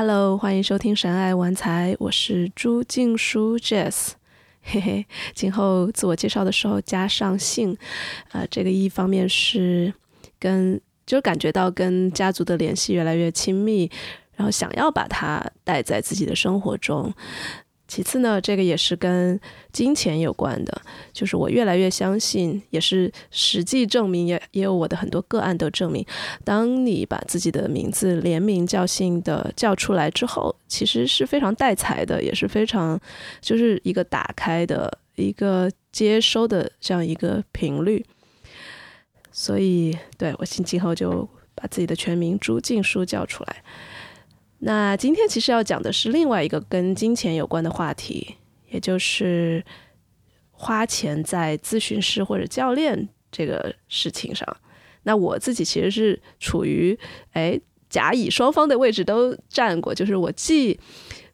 Hello，欢迎收听《神爱玩财》，我是朱静书 Jess。嘿嘿，今后自我介绍的时候加上姓，啊，这个一方面是跟，就感觉到跟家族的联系越来越亲密，然后想要把它带在自己的生活中。其次呢，这个也是跟金钱有关的，就是我越来越相信，也是实际证明，也也有我的很多个案的证明。当你把自己的名字连名叫姓的叫出来之后，其实是非常带财的，也是非常就是一个打开的一个接收的这样一个频率。所以，对我今今后就把自己的全名朱静书叫出来。那今天其实要讲的是另外一个跟金钱有关的话题，也就是花钱在咨询师或者教练这个事情上。那我自己其实是处于哎甲乙双方的位置都占过，就是我既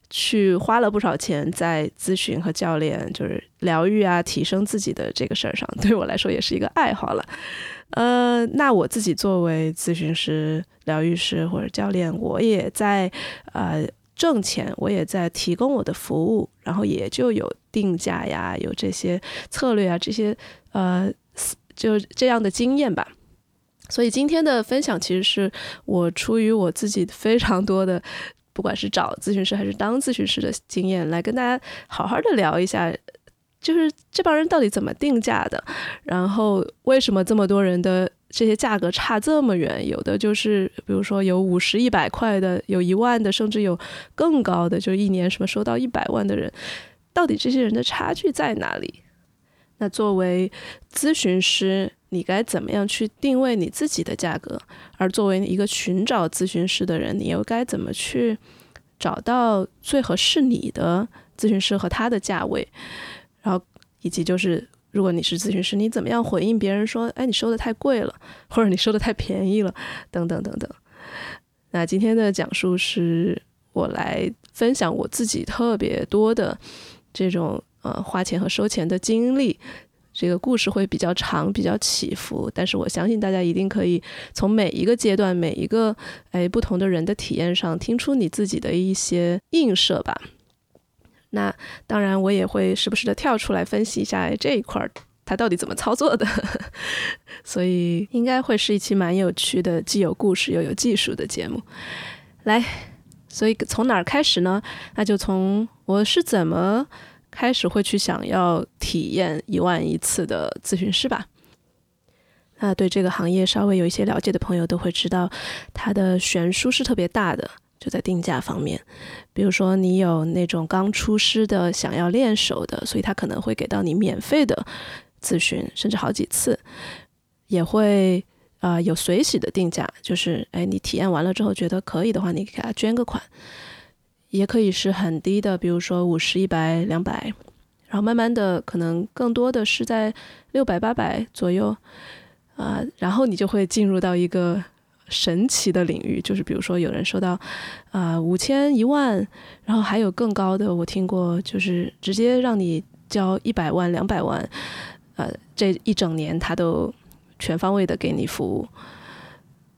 去花了不少钱在咨询和教练，就是疗愈啊、提升自己的这个事儿上，对我来说也是一个爱好了。呃，那我自己作为咨询师、疗愈师或者教练，我也在呃挣钱，我也在提供我的服务，然后也就有定价呀，有这些策略啊，这些呃就这样的经验吧。所以今天的分享，其实是我出于我自己非常多的，不管是找咨询师还是当咨询师的经验，来跟大家好好的聊一下。就是这帮人到底怎么定价的？然后为什么这么多人的这些价格差这么远？有的就是，比如说有五十、一百块的，有一万的，甚至有更高的，就一年什么收到一百万的人，到底这些人的差距在哪里？那作为咨询师，你该怎么样去定位你自己的价格？而作为一个寻找咨询师的人，你又该怎么去找到最合适你的咨询师和他的价位？然后，以及就是，如果你是咨询师，你怎么样回应别人说，哎，你收的太贵了，或者你收的太便宜了，等等等等。那今天的讲述是我来分享我自己特别多的这种呃花钱和收钱的经历。这个故事会比较长，比较起伏，但是我相信大家一定可以从每一个阶段、每一个哎不同的人的体验上，听出你自己的一些映射吧。那当然，我也会时不时的跳出来分析一下这一块儿，它到底怎么操作的，所以应该会是一期蛮有趣的，既有故事又有技术的节目。来，所以从哪儿开始呢？那就从我是怎么开始会去想要体验一万一次的咨询师吧。那对这个行业稍微有一些了解的朋友都会知道，它的悬殊是特别大的。就在定价方面，比如说你有那种刚出师的想要练手的，所以他可能会给到你免费的咨询，甚至好几次，也会啊有随喜的定价，就是哎你体验完了之后觉得可以的话，你给他捐个款，也可以是很低的，比如说五十、一百、两百，然后慢慢的可能更多的是在六百、八百左右。啊，然后你就会进入到一个。神奇的领域，就是比如说有人收到，啊五千一万，然后还有更高的，我听过，就是直接让你交一百万两百万，呃这一整年他都全方位的给你服务。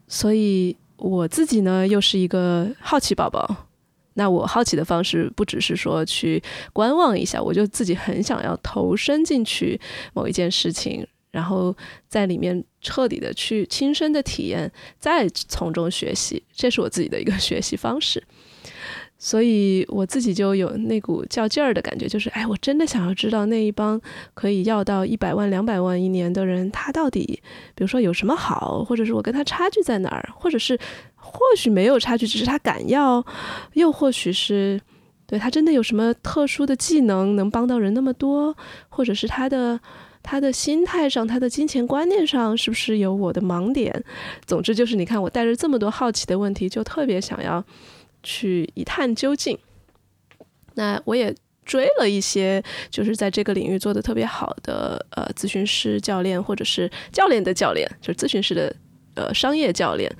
所以我自己呢又是一个好奇宝宝，那我好奇的方式不只是说去观望一下，我就自己很想要投身进去某一件事情。然后在里面彻底的去亲身的体验，再从中学习，这是我自己的一个学习方式。所以我自己就有那股较劲儿的感觉，就是哎，我真的想要知道那一帮可以要到一百万、两百万一年的人，他到底，比如说有什么好，或者是我跟他差距在哪儿，或者是或许没有差距，只是他敢要，又或许是对他真的有什么特殊的技能能帮到人那么多，或者是他的。他的心态上，他的金钱观念上，是不是有我的盲点？总之就是，你看我带着这么多好奇的问题，就特别想要去一探究竟。那我也追了一些，就是在这个领域做的特别好的呃咨询师教练，或者是教练的教练，就是咨询师的呃商业教练。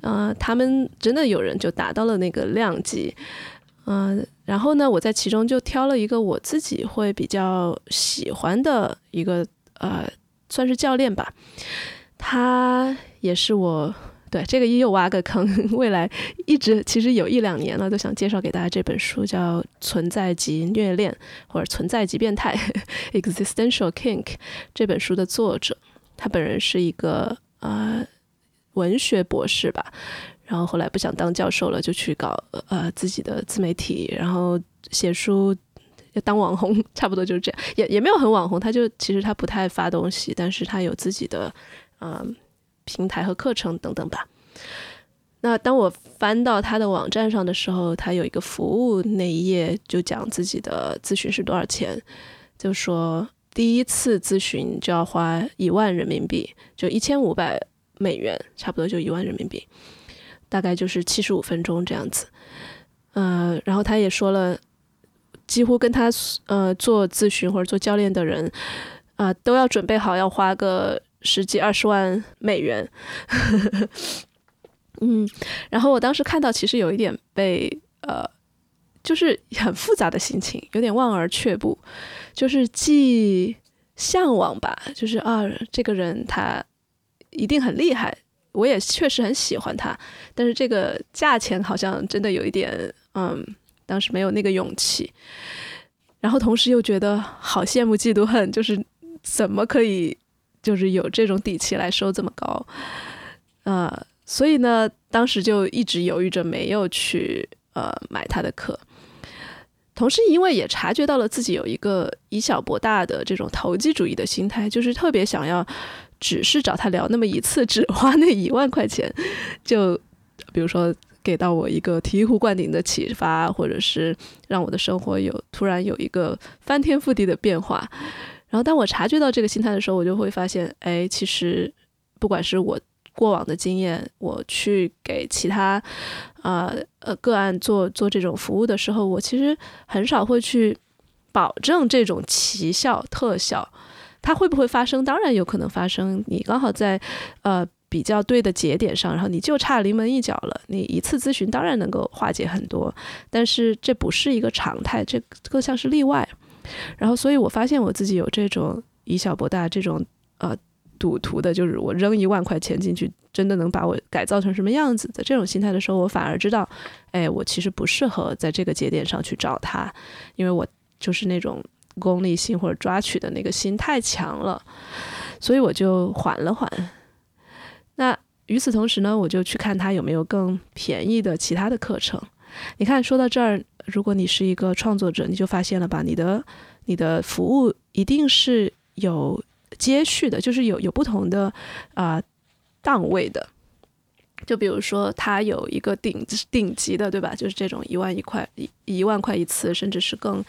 呃，他们真的有人就达到了那个量级。嗯，然后呢，我在其中就挑了一个我自己会比较喜欢的一个呃，算是教练吧。他也是我对，这个又挖个坑。未来一直其实有一两年了，都想介绍给大家这本书，叫《存在即虐恋》或者《存在即变态》（Existential Kink）。这本书的作者，他本人是一个呃文学博士吧，然后后来不想当教授了，就去搞呃自己的自媒体，然后写书，当网红，差不多就是这样。也也没有很网红，他就其实他不太发东西，但是他有自己的嗯。平台和课程等等吧。那当我翻到他的网站上的时候，他有一个服务那一页就讲自己的咨询是多少钱，就说第一次咨询就要花一万人民币，就一千五百美元，差不多就一万人民币，大概就是七十五分钟这样子。嗯，然后他也说了，几乎跟他呃做咨询或者做教练的人啊，都要准备好要花个。十几二十万美元，嗯，然后我当时看到，其实有一点被呃，就是很复杂的心情，有点望而却步，就是既向往吧，就是啊，这个人他一定很厉害，我也确实很喜欢他，但是这个价钱好像真的有一点，嗯，当时没有那个勇气，然后同时又觉得好羡慕嫉妒恨，就是怎么可以。就是有这种底气来收这么高，呃，所以呢，当时就一直犹豫着没有去呃买他的课。同时，因为也察觉到了自己有一个以小博大的这种投机主义的心态，就是特别想要只是找他聊那么一次，只花那 一万块钱，就比如说给到我一个醍醐灌顶的启发，或者是让我的生活有突然有一个翻天覆地的变化。然后，当我察觉到这个心态的时候，我就会发现，哎，其实不管是我过往的经验，我去给其他啊呃个案做做这种服务的时候，我其实很少会去保证这种奇效特效，它会不会发生？当然有可能发生。你刚好在呃比较对的节点上，然后你就差临门一脚了。你一次咨询当然能够化解很多，但是这不是一个常态，这更像是例外。然后，所以我发现我自己有这种以小博大这种呃赌徒的，就是我扔一万块钱进去，真的能把我改造成什么样子的这种心态的时候，我反而知道，哎，我其实不适合在这个节点上去找他，因为我就是那种功利性或者抓取的那个心太强了，所以我就缓了缓。那与此同时呢，我就去看他有没有更便宜的其他的课程。你看，说到这儿。如果你是一个创作者，你就发现了吧？你的你的服务一定是有接续的，就是有有不同的啊档位的。就比如说，他有一个顶顶级的，对吧？就是这种一万一块一一万块一次，甚至是更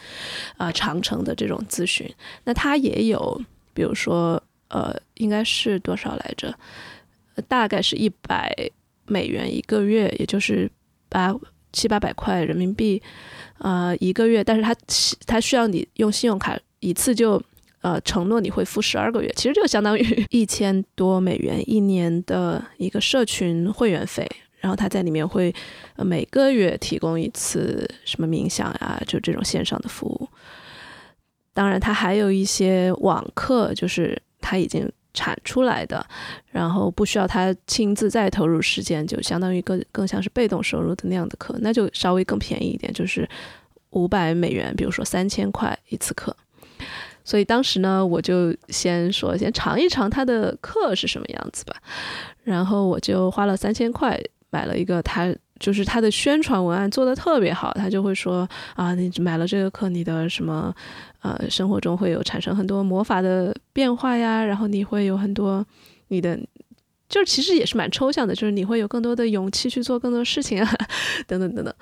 啊长程的这种咨询。那他也有，比如说呃，应该是多少来着？大概是一百美元一个月，也就是八。七八百块人民币，呃，一个月，但是他他需要你用信用卡一次就呃承诺你会付十二个月，其实就相当于 一千多美元一年的一个社群会员费，然后他在里面会每个月提供一次什么冥想呀，就这种线上的服务。当然，他还有一些网课，就是他已经。产出来的，然后不需要他亲自再投入时间，就相当于更更像是被动收入的那样的课，那就稍微更便宜一点，就是五百美元，比如说三千块一次课。所以当时呢，我就先说先尝一尝他的课是什么样子吧，然后我就花了三千块买了一个他。就是他的宣传文案做的特别好，他就会说啊，你买了这个课，你的什么呃生活中会有产生很多魔法的变化呀，然后你会有很多你的，就是其实也是蛮抽象的，就是你会有更多的勇气去做更多事情啊，等等等等。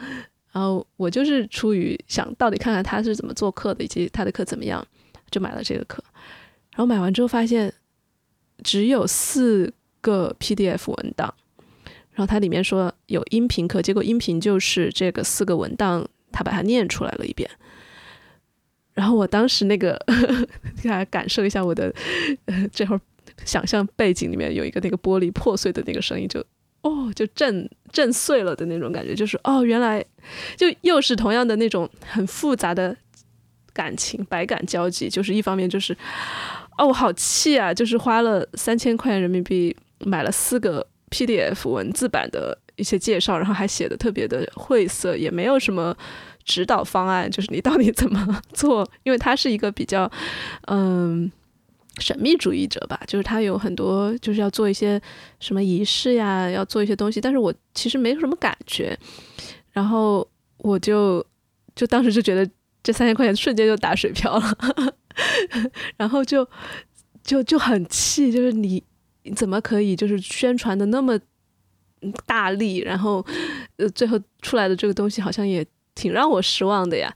然后我就是出于想到底看看他是怎么做课的，以及他的课怎么样，就买了这个课。然后买完之后发现只有四个 PDF 文档。然后它里面说有音频课，结果音频就是这个四个文档，他把它念出来了一遍。然后我当时那个，大家感受一下我的，这会儿想象背景里面有一个那个玻璃破碎的那个声音，就哦，就震震碎了的那种感觉，就是哦，原来就又是同样的那种很复杂的感情，百感交集。就是一方面就是哦，我好气啊，就是花了三千块钱人民币买了四个。PDF 文字版的一些介绍，然后还写的特别的晦涩，也没有什么指导方案，就是你到底怎么做？因为他是一个比较嗯神秘主义者吧，就是他有很多就是要做一些什么仪式呀，要做一些东西，但是我其实没有什么感觉，然后我就就当时就觉得这三千块钱瞬间就打水漂了，然后就就就很气，就是你。怎么可以就是宣传的那么大力，然后呃最后出来的这个东西好像也挺让我失望的呀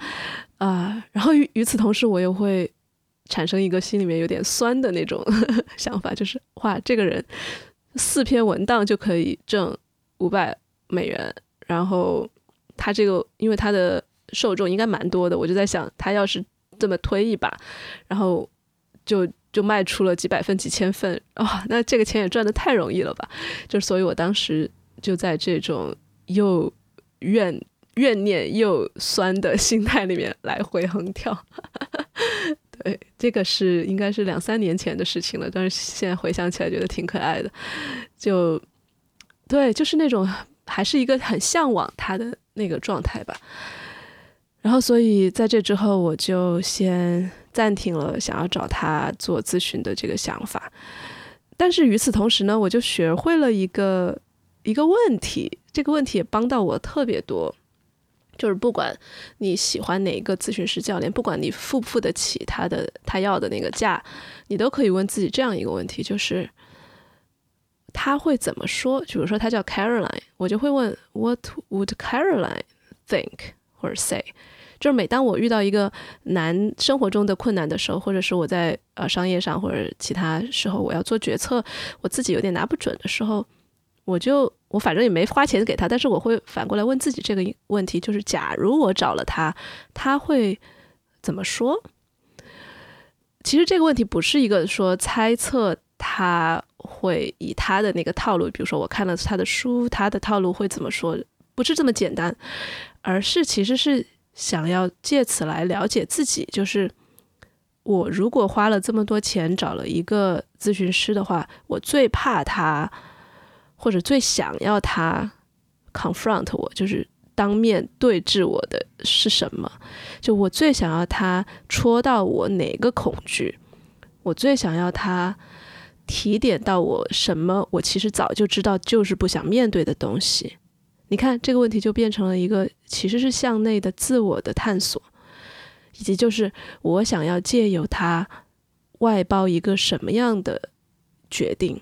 啊！然后与与此同时，我又会产生一个心里面有点酸的那种 想法，就是哇，这个人四篇文档就可以挣五百美元，然后他这个因为他的受众应该蛮多的，我就在想，他要是这么推一把，然后就。就卖出了几百份、几千份，哇，那这个钱也赚的太容易了吧？就所以，我当时就在这种又怨怨念又酸的心态里面来回横跳。对，这个是应该是两三年前的事情了，但是现在回想起来觉得挺可爱的。就对，就是那种还是一个很向往他的那个状态吧。然后，所以在这之后，我就先。暂停了想要找他做咨询的这个想法，但是与此同时呢，我就学会了一个一个问题，这个问题也帮到我特别多。就是不管你喜欢哪一个咨询师教练，不管你付不付得起他的他要的那个价，你都可以问自己这样一个问题：就是他会怎么说？比如说他叫 Caroline，我就会问 What would Caroline think 或者 say？就是每当我遇到一个难生活中的困难的时候，或者是我在呃商业上或者其他时候我要做决策，我自己有点拿不准的时候，我就我反正也没花钱给他，但是我会反过来问自己这个问题：就是假如我找了他，他会怎么说？其实这个问题不是一个说猜测他会以他的那个套路，比如说我看了他的书，他的套路会怎么说？不是这么简单，而是其实是。想要借此来了解自己，就是我如果花了这么多钱找了一个咨询师的话，我最怕他，或者最想要他 confront 我，就是当面对峙我的是什么？就我最想要他戳到我哪个恐惧？我最想要他提点到我什么？我其实早就知道，就是不想面对的东西。你看这个问题就变成了一个其实是向内的自我的探索，以及就是我想要借由它外包一个什么样的决定？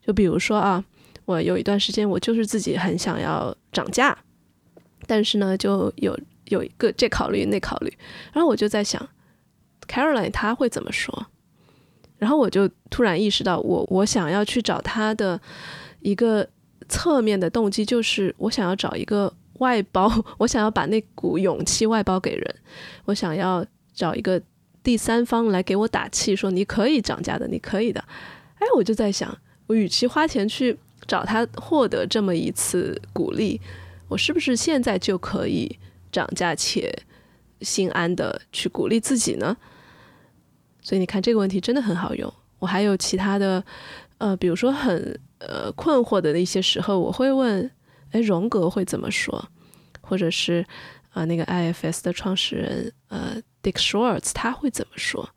就比如说啊，我有一段时间我就是自己很想要涨价，但是呢就有有一个这考虑那考虑，然后我就在想，Caroline 他会怎么说？然后我就突然意识到，我我想要去找他的一个。侧面的动机就是我想要找一个外包，我想要把那股勇气外包给人，我想要找一个第三方来给我打气，说你可以涨价的，你可以的。哎，我就在想，我与其花钱去找他获得这么一次鼓励，我是不是现在就可以涨价且心安的去鼓励自己呢？所以你看这个问题真的很好用。我还有其他的，呃，比如说很。呃，困惑的一些时候，我会问：哎，荣格会怎么说？或者是啊，那个 IFS 的创始人呃，Dick Schwartz 他会怎么说？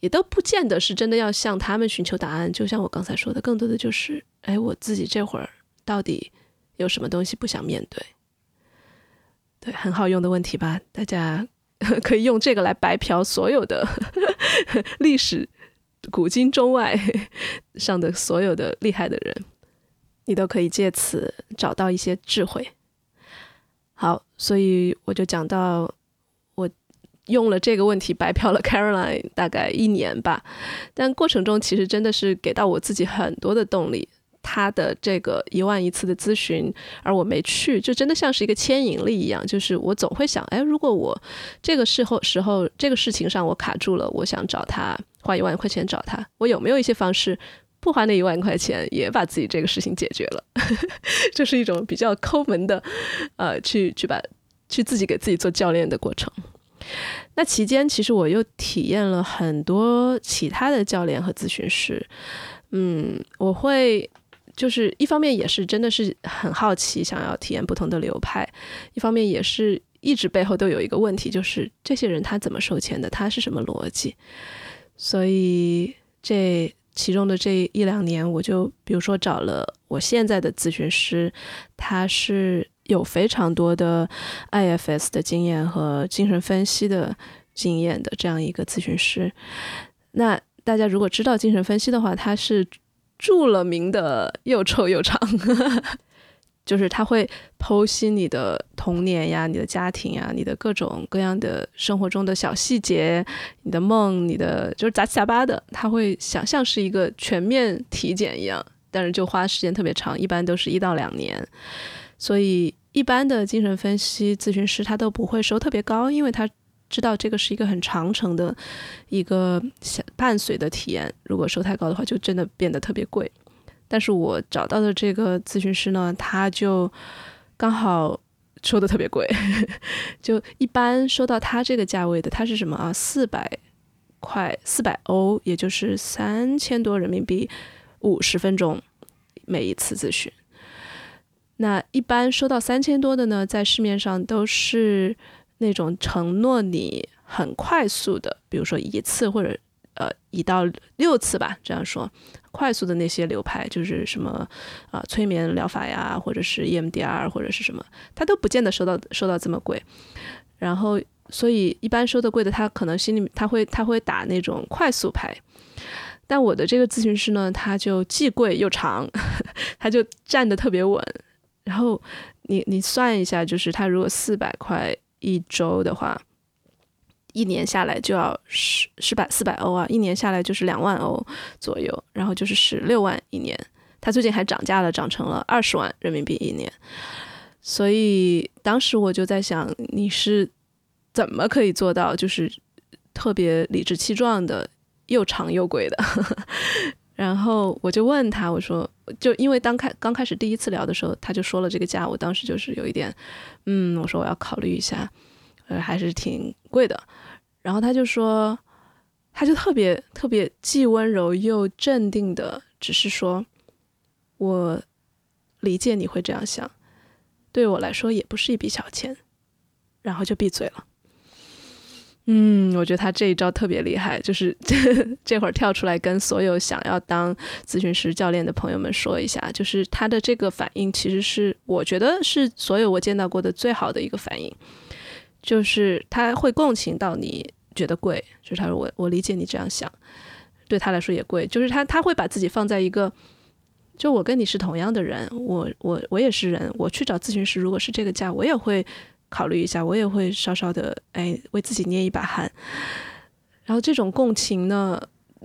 也都不见得是真的要向他们寻求答案。就像我刚才说的，更多的就是：哎，我自己这会儿到底有什么东西不想面对？对，很好用的问题吧？大家可以用这个来白嫖所有的 历史。古今中外 上的所有的厉害的人，你都可以借此找到一些智慧。好，所以我就讲到，我用了这个问题白嫖了 Caroline 大概一年吧，但过程中其实真的是给到我自己很多的动力。他的这个一万一次的咨询，而我没去，就真的像是一个牵引力一样。就是我总会想，哎，如果我这个时候时候这个事情上我卡住了，我想找他花一万块钱找他，我有没有一些方式不花那一万块钱也把自己这个事情解决了？这是一种比较抠门的，呃，去去把去自己给自己做教练的过程。那期间其实我又体验了很多其他的教练和咨询师，嗯，我会。就是一方面也是真的是很好奇，想要体验不同的流派；一方面也是一直背后都有一个问题，就是这些人他怎么收钱的，他是什么逻辑？所以这其中的这一两年，我就比如说找了我现在的咨询师，他是有非常多的 IFS 的经验和精神分析的经验的这样一个咨询师。那大家如果知道精神分析的话，他是。著了名的又臭又长，就是他会剖析你的童年呀、你的家庭呀、你的各种各样的生活中的小细节、你的梦、你的就是杂七杂八的，他会想像是一个全面体检一样，但是就花时间特别长，一般都是一到两年。所以一般的精神分析咨询师他都不会收特别高，因为他。知道这个是一个很长程的一个伴随的体验，如果收太高的话，就真的变得特别贵。但是我找到的这个咨询师呢，他就刚好收的特别贵，就一般收到他这个价位的，他是什么啊？四百块，四百欧，也就是三千多人民币，五十分钟每一次咨询。那一般收到三千多的呢，在市面上都是。那种承诺你很快速的，比如说一次或者呃一到六次吧，这样说，快速的那些流派就是什么啊催眠疗法呀，或者是 EMDR 或者是什么，他都不见得收到收到这么贵。然后所以一般收的贵的，他可能心里他会他会打那种快速牌。但我的这个咨询师呢，他就既贵又长，他就站得特别稳。然后你你算一下，就是他如果四百块。一周的话，一年下来就要十十百四百欧啊，一年下来就是两万欧左右，然后就是十六万一年。他最近还涨价了，涨成了二十万人民币一年。所以当时我就在想，你是怎么可以做到，就是特别理直气壮的，又长又贵的？然后我就问他，我说，就因为刚开刚开始第一次聊的时候，他就说了这个价，我当时就是有一点，嗯，我说我要考虑一下，呃，还是挺贵的。然后他就说，他就特别特别既温柔又镇定的，只是说，我理解你会这样想，对我来说也不是一笔小钱，然后就闭嘴了。嗯，我觉得他这一招特别厉害，就是这这会儿跳出来跟所有想要当咨询师教练的朋友们说一下，就是他的这个反应其实是我觉得是所有我见到过的最好的一个反应，就是他会共情到你觉得贵，就是他说我我理解你这样想，对他来说也贵，就是他他会把自己放在一个，就我跟你是同样的人，我我我也是人，我去找咨询师，如果是这个价，我也会。考虑一下，我也会稍稍的哎为自己捏一把汗，然后这种共情呢，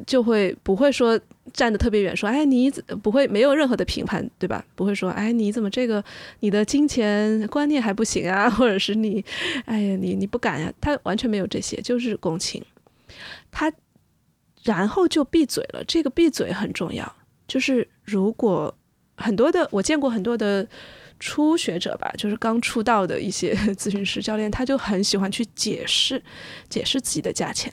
就会不会说站得特别远，说哎你不会没有任何的评判，对吧？不会说哎你怎么这个你的金钱观念还不行啊，或者是你哎呀你你不敢呀，他完全没有这些，就是共情，他然后就闭嘴了。这个闭嘴很重要，就是如果很多的我见过很多的。初学者吧，就是刚出道的一些 咨询师教练，他就很喜欢去解释，解释自己的价钱，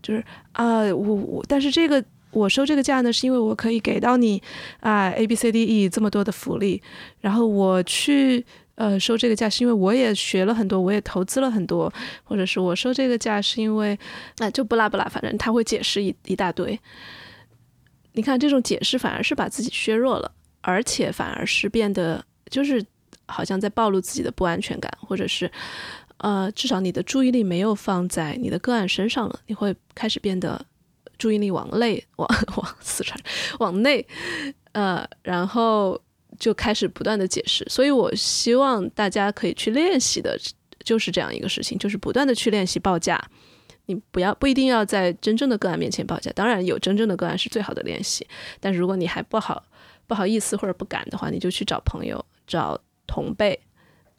就是啊，我我，但是这个我收这个价呢，是因为我可以给到你啊 A B C D E 这么多的福利，然后我去呃收这个价，是因为我也学了很多，我也投资了很多，或者是我收这个价是因为那就不拉不拉，反正他会解释一一大堆。你看这种解释反而是把自己削弱了，而且反而是变得。就是好像在暴露自己的不安全感，或者是，呃，至少你的注意力没有放在你的个案身上了，你会开始变得注意力往内，往 往四川 往内，呃，然后就开始不断的解释。所以我希望大家可以去练习的，就是这样一个事情，就是不断的去练习报价。你不要不一定要在真正的个案面前报价，当然有真正的个案是最好的练习。但是如果你还不好不好意思或者不敢的话，你就去找朋友。找同辈，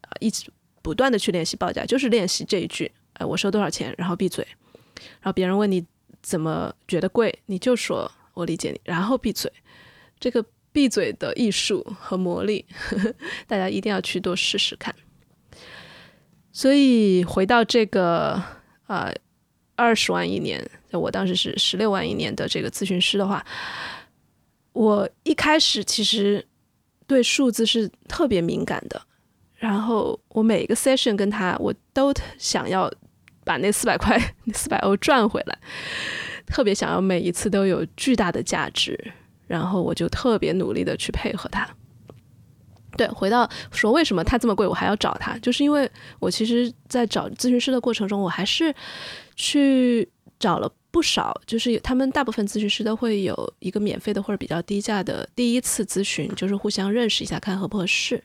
啊，一直不断的去练习报价，就是练习这一句，哎，我收多少钱，然后闭嘴，然后别人问你怎么觉得贵，你就说我理解你，然后闭嘴。这个闭嘴的艺术和魔力，呵 呵大家一定要去多试试看。所以回到这个呃，二十万一年，我当时是十六万一年的这个咨询师的话，我一开始其实。对数字是特别敏感的。然后我每一个 session 跟他，我都想要把那四百块、四百欧赚回来，特别想要每一次都有巨大的价值。然后我就特别努力的去配合他。对，回到说为什么他这么贵，我还要找他，就是因为我其实，在找咨询师的过程中，我还是去找了不少，就是他们大部分咨询师都会有一个免费的或者比较低价的第一次咨询，就是互相认识一下，看合不合适。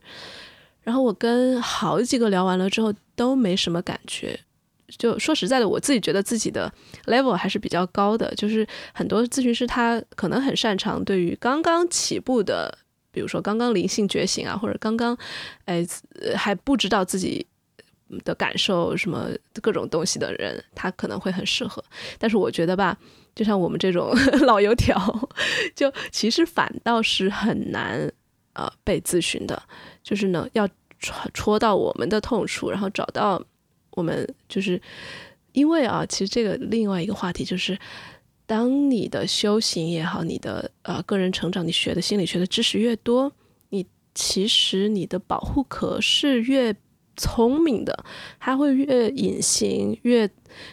然后我跟好几个聊完了之后都没什么感觉，就说实在的，我自己觉得自己的 level 还是比较高的，就是很多咨询师他可能很擅长对于刚刚起步的。比如说刚刚灵性觉醒啊，或者刚刚，哎，还不知道自己的感受什么各种东西的人，他可能会很适合。但是我觉得吧，就像我们这种 老油条，就其实反倒是很难呃被咨询的，就是呢要戳戳到我们的痛处，然后找到我们就是因为啊，其实这个另外一个话题就是。当你的修行也好，你的呃个人成长，你学的心理学的知识越多，你其实你的保护壳是越聪明的，它会越隐形，越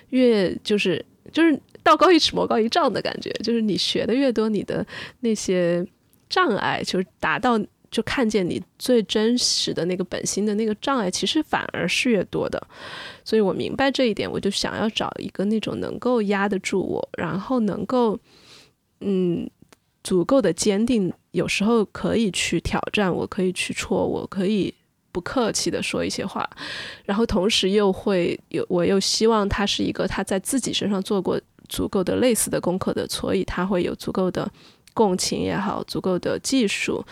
越就是就是道高一尺魔高一丈的感觉，就是你学的越多，你的那些障碍就是达到。就看见你最真实的那个本心的那个障碍，其实反而是越多的。所以我明白这一点，我就想要找一个那种能够压得住我，然后能够嗯足够的坚定，有时候可以去挑战，我可以去戳，我可以不客气的说一些话，然后同时又会有，我又希望他是一个他在自己身上做过足够的类似的功课的，所以他会有足够的共情也好，足够的技术。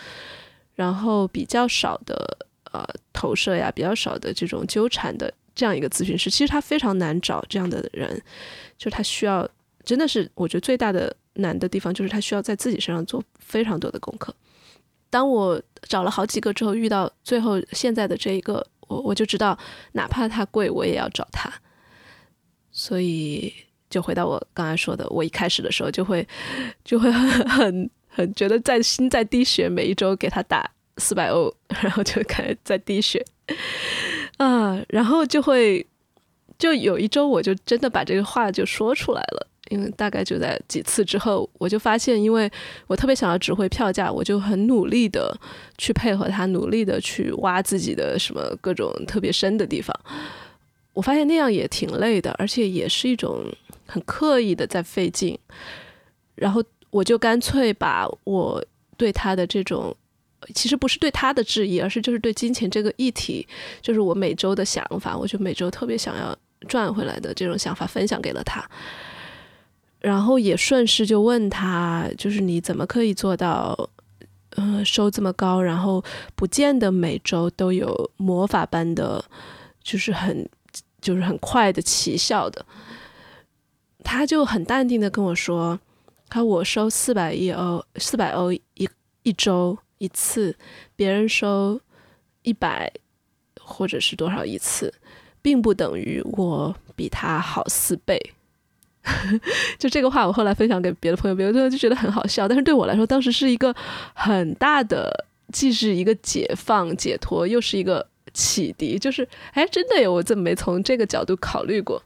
然后比较少的呃投射呀，比较少的这种纠缠的这样一个咨询师，其实他非常难找这样的人，就他需要真的是我觉得最大的难的地方就是他需要在自己身上做非常多的功课。当我找了好几个之后，遇到最后现在的这一个，我我就知道，哪怕他贵，我也要找他。所以就回到我刚才说的，我一开始的时候就会就会很很。觉得在心在滴血，每一周给他打四百欧，然后就开始在滴血啊，然后就会就有一周，我就真的把这个话就说出来了。因为大概就在几次之后，我就发现，因为我特别想要指挥票价，我就很努力的去配合他，努力的去挖自己的什么各种特别深的地方。我发现那样也挺累的，而且也是一种很刻意的在费劲，然后。我就干脆把我对他的这种，其实不是对他的质疑，而是就是对金钱这个议题，就是我每周的想法，我就每周特别想要赚回来的这种想法分享给了他，然后也顺势就问他，就是你怎么可以做到，嗯，收这么高，然后不见得每周都有魔法般的，就是很就是很快的奇效的，他就很淡定的跟我说。他我收四百一欧，四百欧一一周一次，别人收一百或者是多少一次，并不等于我比他好四倍。就这个话，我后来分享给别的朋友，别人就觉得很好笑，但是对我来说，当时是一个很大的，既是一个解放、解脱，又是一个启迪。就是，哎，真的有，我怎么没从这个角度考虑过？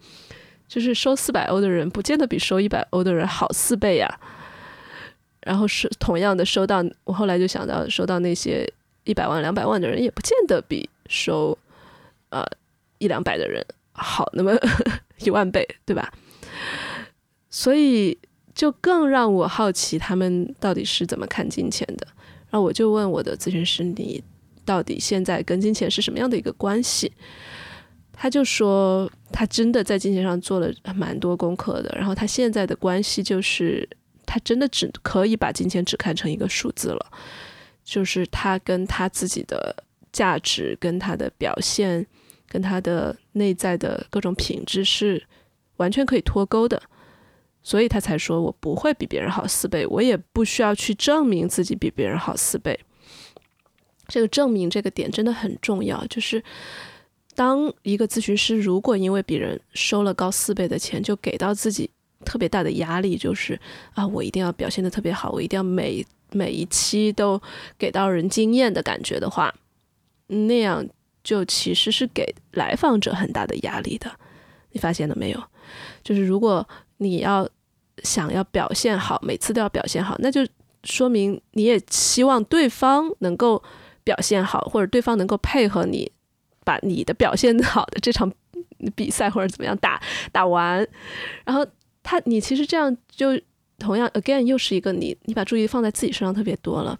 就是收四百欧的人，不见得比收一百欧的人好四倍呀。然后是同样的收到，我后来就想到，收到那些一百万、两百万的人，也不见得比收呃一两百的人好那么 一万倍，对吧？所以就更让我好奇，他们到底是怎么看金钱的。然后我就问我的咨询师：“你到底现在跟金钱是什么样的一个关系？”他就说，他真的在金钱上做了蛮多功课的。然后他现在的关系就是，他真的只可以把金钱只看成一个数字了，就是他跟他自己的价值、跟他的表现、跟他的内在的各种品质是完全可以脱钩的。所以他才说我不会比别人好四倍，我也不需要去证明自己比别人好四倍。这个证明这个点真的很重要，就是。当一个咨询师如果因为别人收了高四倍的钱，就给到自己特别大的压力，就是啊，我一定要表现的特别好，我一定要每每一期都给到人惊艳的感觉的话，那样就其实是给来访者很大的压力的。你发现了没有？就是如果你要想要表现好，每次都要表现好，那就说明你也希望对方能够表现好，或者对方能够配合你，把你的表现好的这场比赛或者怎么样打打完。然后他，你其实这样就同样 again 又是一个你你把注意力放在自己身上特别多了，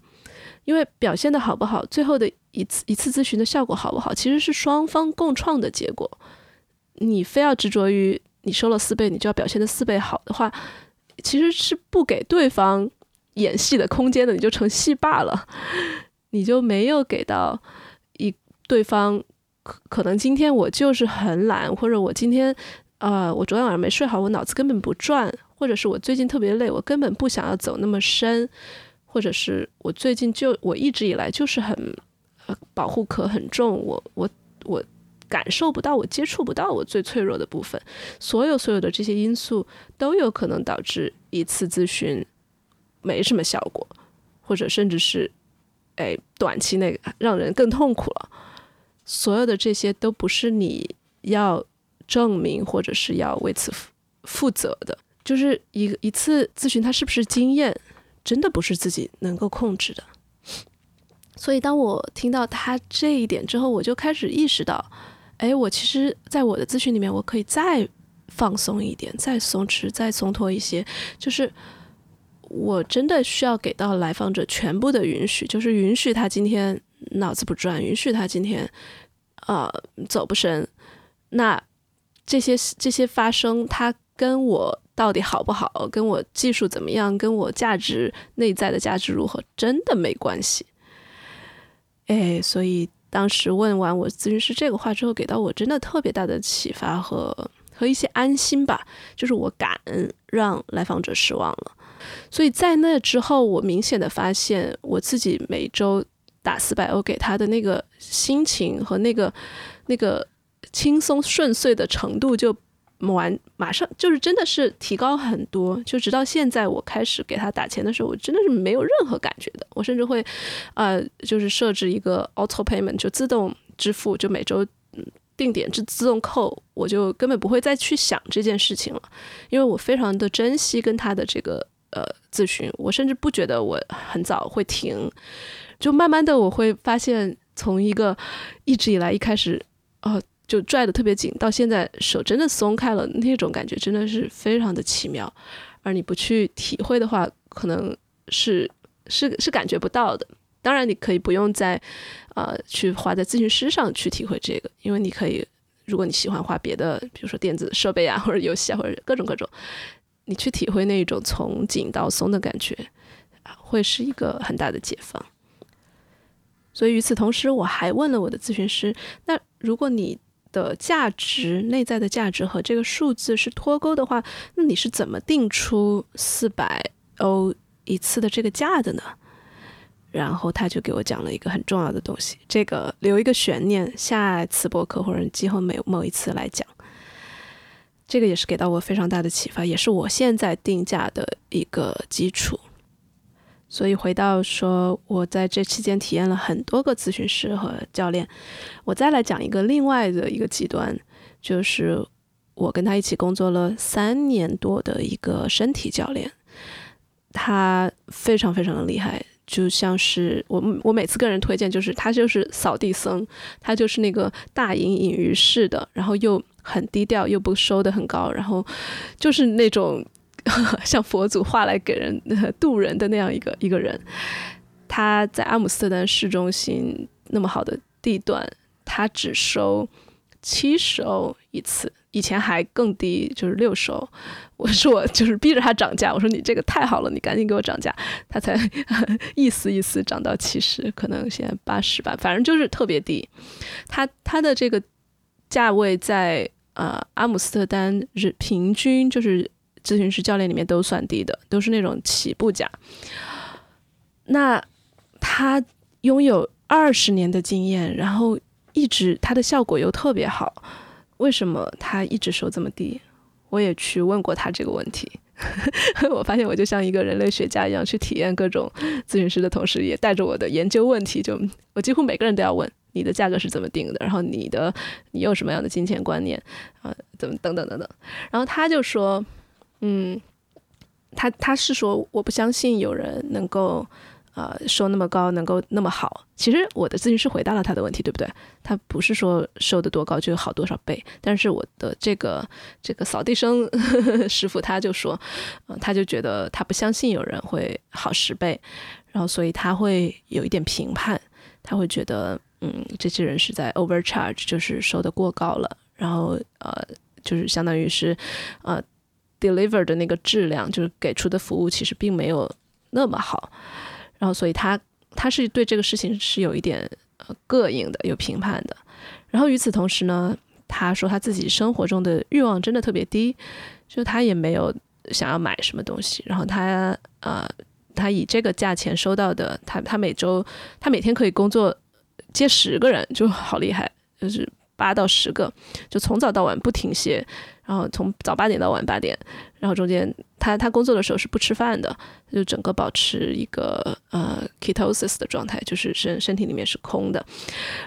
因为表现的好不好，最后的一次一次咨询的效果好不好，其实是双方共创的结果。你非要执着于你收了四倍，你就要表现的四倍好的话，其实是不给对方演戏的空间的，你就成戏霸了，你就没有给到一对方可可能今天我就是很懒，或者我今天呃我昨天晚上没睡好，我脑子根本不转，或者是我最近特别累，我根本不想要走那么深，或者是我最近就我一直以来就是很呃保护壳很重，我我我。感受不到，我接触不到我最脆弱的部分，所有所有的这些因素都有可能导致一次咨询没什么效果，或者甚至是哎短期内让人更痛苦了。所有的这些都不是你要证明或者是要为此负负责的。就是一一次咨询，它是不是经验，真的不是自己能够控制的。所以当我听到他这一点之后，我就开始意识到。哎，我其实，在我的咨询里面，我可以再放松一点，再松弛，再松脱一些。就是我真的需要给到来访者全部的允许，就是允许他今天脑子不转，允许他今天呃走不深。那这些这些发生，他跟我到底好不好，跟我技术怎么样，跟我价值内在的价值如何，真的没关系。哎，所以。当时问完我咨询师这个话之后，给到我真的特别大的启发和和一些安心吧，就是我敢让来访者失望了。所以在那之后，我明显的发现我自己每周打四百欧给他的那个心情和那个那个轻松顺遂的程度就。完马上就是真的是提高很多，就直到现在我开始给他打钱的时候，我真的是没有任何感觉的。我甚至会，呃，就是设置一个 auto payment，就自动支付，就每周定点自自动扣，我就根本不会再去想这件事情了，因为我非常的珍惜跟他的这个呃咨询，我甚至不觉得我很早会停，就慢慢的我会发现，从一个一直以来一开始，哦。就拽的特别紧，到现在手真的松开了，那种感觉真的是非常的奇妙。而你不去体会的话，可能是是是感觉不到的。当然，你可以不用在呃去花在咨询师上去体会这个，因为你可以，如果你喜欢花别的，比如说电子设备啊，或者游戏啊，或者各种各种，你去体会那种从紧到松的感觉，啊，会是一个很大的解放。所以与此同时，我还问了我的咨询师，那如果你的价值、内在的价值和这个数字是脱钩的话，那你是怎么定出四百欧一次的这个价的呢？然后他就给我讲了一个很重要的东西，这个留一个悬念，下次播客或者今后每某一次来讲。这个也是给到我非常大的启发，也是我现在定价的一个基础。所以回到说，我在这期间体验了很多个咨询师和教练。我再来讲一个另外的一个极端，就是我跟他一起工作了三年多的一个身体教练，他非常非常的厉害，就像是我我每次跟人推荐，就是他就是扫地僧，他就是那个大隐隐于市的，然后又很低调，又不收的很高，然后就是那种。像佛祖画来给人渡人的那样一个一个人，他在阿姆斯特丹市中心那么好的地段，他只收七十欧一次，以前还更低，就是六十欧。我说我就是逼着他涨价，我说你这个太好了，你赶紧给我涨价，他才意思意思涨到七十，可能现在八十吧，反正就是特别低。他他的这个价位在呃阿姆斯特丹日平均就是。咨询师、教练里面都算低的，都是那种起步价。那他拥有二十年的经验，然后一直他的效果又特别好，为什么他一直收这么低？我也去问过他这个问题，我发现我就像一个人类学家一样去体验各种咨询师的同时，也带着我的研究问题。就我几乎每个人都要问你的价格是怎么定的，然后你的你有什么样的金钱观念啊？怎么等等等等。然后他就说，嗯，他他是说我不相信有人能够。呃，收那么高能够那么好，其实我的咨询师回答了他的问题，对不对？他不是说收的多高就好多少倍，但是我的这个这个扫地僧 师傅他就说，嗯，他就觉得他不相信有人会好十倍，然后所以他会有一点评判，他会觉得，嗯，这些人是在 overcharge，就是收的过高了，然后呃，就是相当于是呃 deliver 的那个质量，就是给出的服务其实并没有那么好。然后，所以他他是对这个事情是有一点呃膈应的，有评判的。然后与此同时呢，他说他自己生活中的欲望真的特别低，就他也没有想要买什么东西。然后他呃，他以这个价钱收到的，他他每周他每天可以工作接十个人，就好厉害，就是八到十个，就从早到晚不停歇。然后从早八点到晚八点，然后中间他他工作的时候是不吃饭的，就整个保持一个呃 ketosis 的状态，就是身身体里面是空的，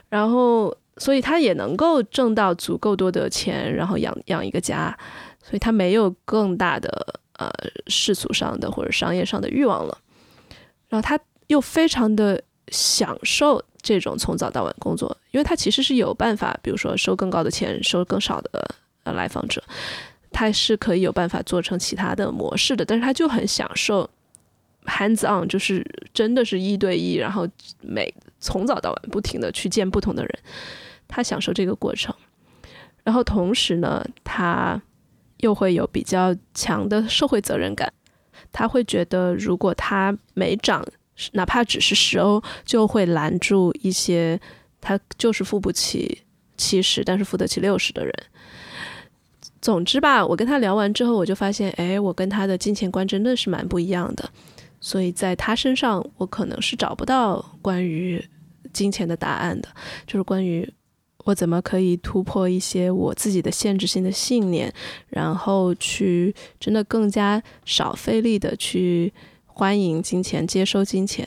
然后所以他也能够挣到足够多的钱，然后养养一个家，所以他没有更大的呃世俗上的或者商业上的欲望了，然后他又非常的享受这种从早到晚工作，因为他其实是有办法，比如说收更高的钱，收更少的。呃，来访者，他是可以有办法做成其他的模式的，但是他就很享受 hands on，就是真的是一对一，然后每从早到晚不停的去见不同的人，他享受这个过程。然后同时呢，他又会有比较强的社会责任感，他会觉得如果他每涨哪怕只是十欧，就会拦住一些他就是付不起七十，但是付得起六十的人。总之吧，我跟他聊完之后，我就发现，哎，我跟他的金钱观真的是蛮不一样的。所以在他身上，我可能是找不到关于金钱的答案的，就是关于我怎么可以突破一些我自己的限制性的信念，然后去真的更加少费力的去欢迎金钱、接收金钱。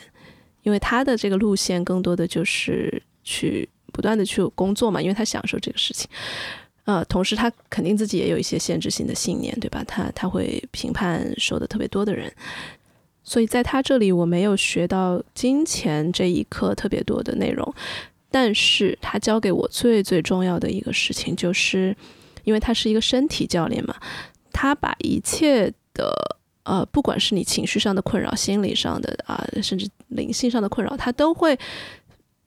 因为他的这个路线更多的就是去不断的去工作嘛，因为他享受这个事情。呃，同时他肯定自己也有一些限制性的信念，对吧？他他会评判收的特别多的人，所以在他这里我没有学到金钱这一课特别多的内容，但是他教给我最最重要的一个事情，就是因为他是一个身体教练嘛，他把一切的呃，不管是你情绪上的困扰、心理上的啊，甚至灵性上的困扰，他都会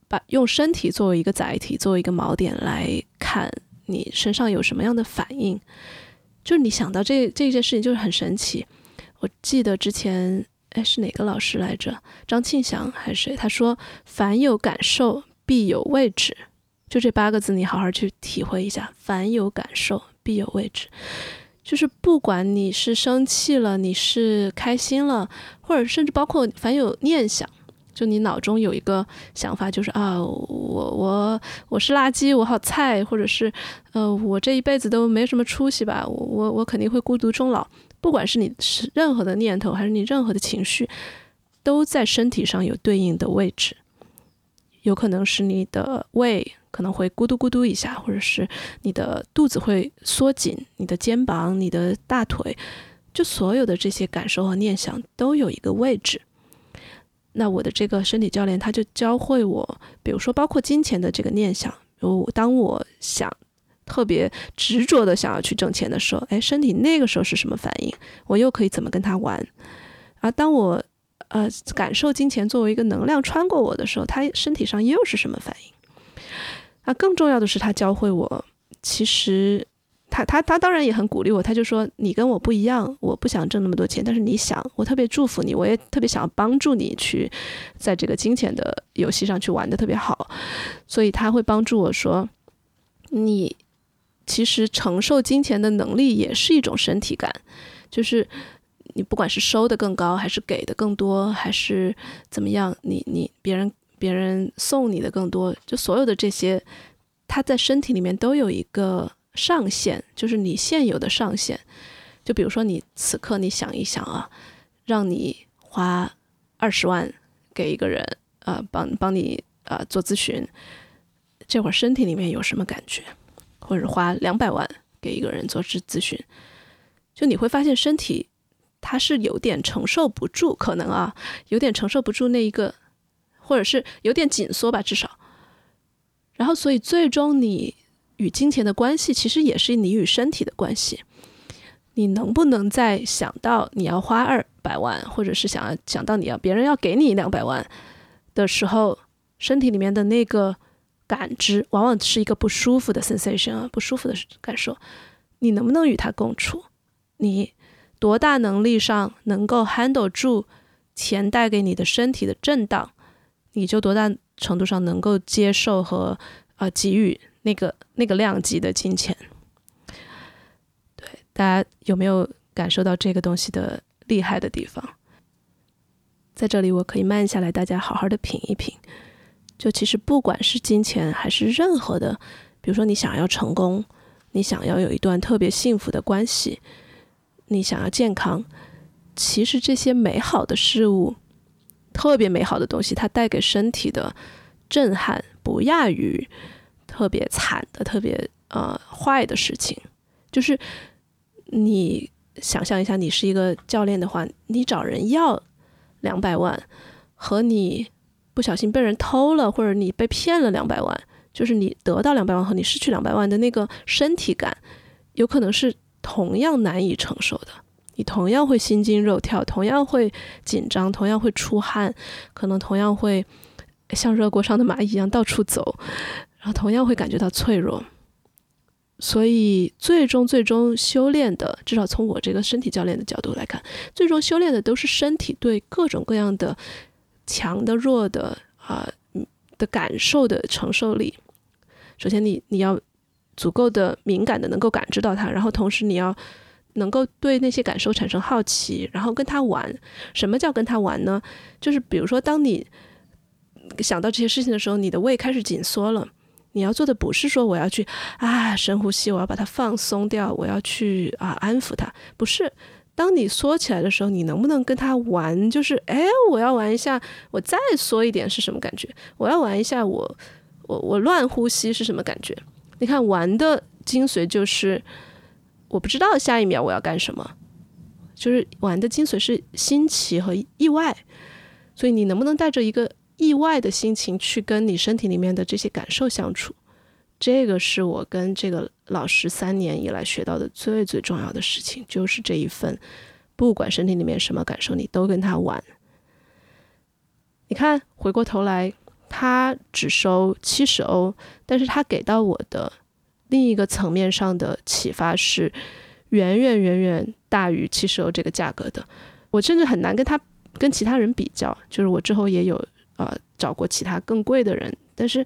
把用身体作为一个载体，作为一个锚点来看。你身上有什么样的反应？就是你想到这这件事情，就是很神奇。我记得之前，哎，是哪个老师来着？张庆祥还是谁？他说：“凡有感受，必有位置。”就这八个字，你好好去体会一下。凡有感受，必有位置。就是不管你是生气了，你是开心了，或者甚至包括凡有念想。就你脑中有一个想法，就是啊，我我我是垃圾，我好菜，或者是呃，我这一辈子都没什么出息吧，我我我肯定会孤独终老。不管是你是任何的念头，还是你任何的情绪，都在身体上有对应的位置。有可能是你的胃可能会咕嘟咕嘟一下，或者是你的肚子会缩紧，你的肩膀、你的大腿，就所有的这些感受和念想都有一个位置。那我的这个身体教练他就教会我，比如说包括金钱的这个念想，我当我想特别执着的想要去挣钱的时候，哎，身体那个时候是什么反应？我又可以怎么跟他玩？而当我呃感受金钱作为一个能量穿过我的时候，他身体上又是什么反应？啊，更重要的是他教会我，其实。他他他当然也很鼓励我，他就说你跟我不一样，我不想挣那么多钱，但是你想，我特别祝福你，我也特别想要帮助你去在这个金钱的游戏上去玩的特别好，所以他会帮助我说，你其实承受金钱的能力也是一种身体感，就是你不管是收的更高，还是给的更多，还是怎么样，你你别人别人送你的更多，就所有的这些，他在身体里面都有一个。上限就是你现有的上限，就比如说你此刻你想一想啊，让你花二十万给一个人，呃，帮帮你呃做咨询，这会儿身体里面有什么感觉？或者花两百万给一个人做咨咨询，就你会发现身体它是有点承受不住，可能啊有点承受不住那一个，或者是有点紧缩吧，至少。然后，所以最终你与金钱的关系，其实也是你与身体的关系。你能不能在想到你要花二百万，或者是想要想到你要别人要给你两百万的时候，身体里面的那个感知，往往是一个不舒服的 sensation 啊，不舒服的感受。你能不能与它共处？你多大能力上能够 handle 住钱带给你的身体的震荡，你就多大程度上能够接受和呃给予那个那个量级的金钱。对大家有没有感受到这个东西的厉害的地方？在这里，我可以慢下来，大家好好的品一品。就其实不管是金钱还是任何的，比如说你想要成功，你想要有一段特别幸福的关系，你想要健康，其实这些美好的事物，特别美好的东西，它带给身体的震撼，不亚于特别惨的、特别呃坏的事情，就是。你想象一下，你是一个教练的话，你找人要两百万，和你不小心被人偷了，或者你被骗了两百万，就是你得到两百万和你失去两百万的那个身体感，有可能是同样难以承受的。你同样会心惊肉跳，同样会紧张，同样会出汗，可能同样会像热锅上的蚂蚁一样到处走，然后同样会感觉到脆弱。所以，最终最终修炼的，至少从我这个身体教练的角度来看，最终修炼的都是身体对各种各样的强的、弱的啊的感受的承受力。首先，你你要足够的敏感的能够感知到它，然后同时你要能够对那些感受产生好奇，然后跟他玩。什么叫跟他玩呢？就是比如说，当你想到这些事情的时候，你的胃开始紧缩了。你要做的不是说我要去啊深呼吸，我要把它放松掉，我要去啊安抚它，不是。当你缩起来的时候，你能不能跟他玩？就是哎，我要玩一下，我再缩一点是什么感觉？我要玩一下，我我我乱呼吸是什么感觉？你看玩的精髓就是我不知道下一秒我要干什么，就是玩的精髓是新奇和意外。所以你能不能带着一个？意外的心情去跟你身体里面的这些感受相处，这个是我跟这个老师三年以来学到的最最重要的事情，就是这一份，不管身体里面什么感受，你都跟他玩。你看，回过头来，他只收七十欧，但是他给到我的另一个层面上的启发是，远远远远大于七十欧这个价格的。我甚至很难跟他跟其他人比较，就是我之后也有。呃，找过其他更贵的人，但是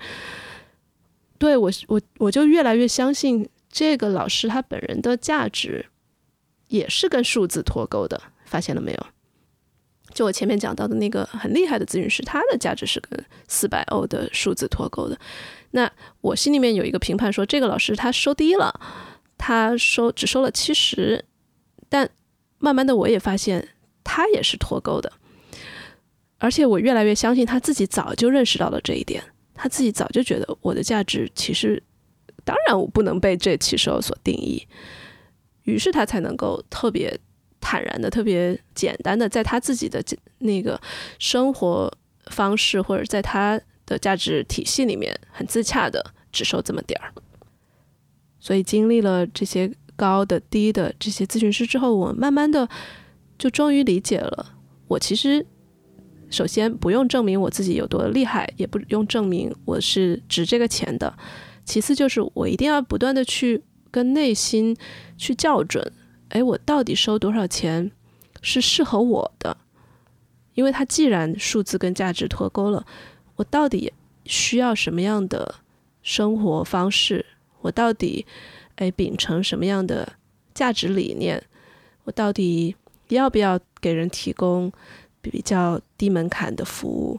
对我我我就越来越相信这个老师他本人的价值也是跟数字脱钩的，发现了没有？就我前面讲到的那个很厉害的咨询师，他的价值是跟四百欧的数字脱钩的。那我心里面有一个评判说，这个老师他收低了，他收只收了七十，但慢慢的我也发现他也是脱钩的。而且我越来越相信他自己早就认识到了这一点，他自己早就觉得我的价值其实，当然我不能被这七十欧所定义，于是他才能够特别坦然的、特别简单的，在他自己的那个生活方式或者在他的价值体系里面很自洽的只收这么点儿。所以经历了这些高的、低的这些咨询师之后，我慢慢的就终于理解了，我其实。首先，不用证明我自己有多厉害，也不用证明我是值这个钱的。其次，就是我一定要不断的去跟内心去校准，哎，我到底收多少钱是适合我的？因为它既然数字跟价值脱钩了，我到底需要什么样的生活方式？我到底哎秉承什么样的价值理念？我到底要不要给人提供？比较低门槛的服务，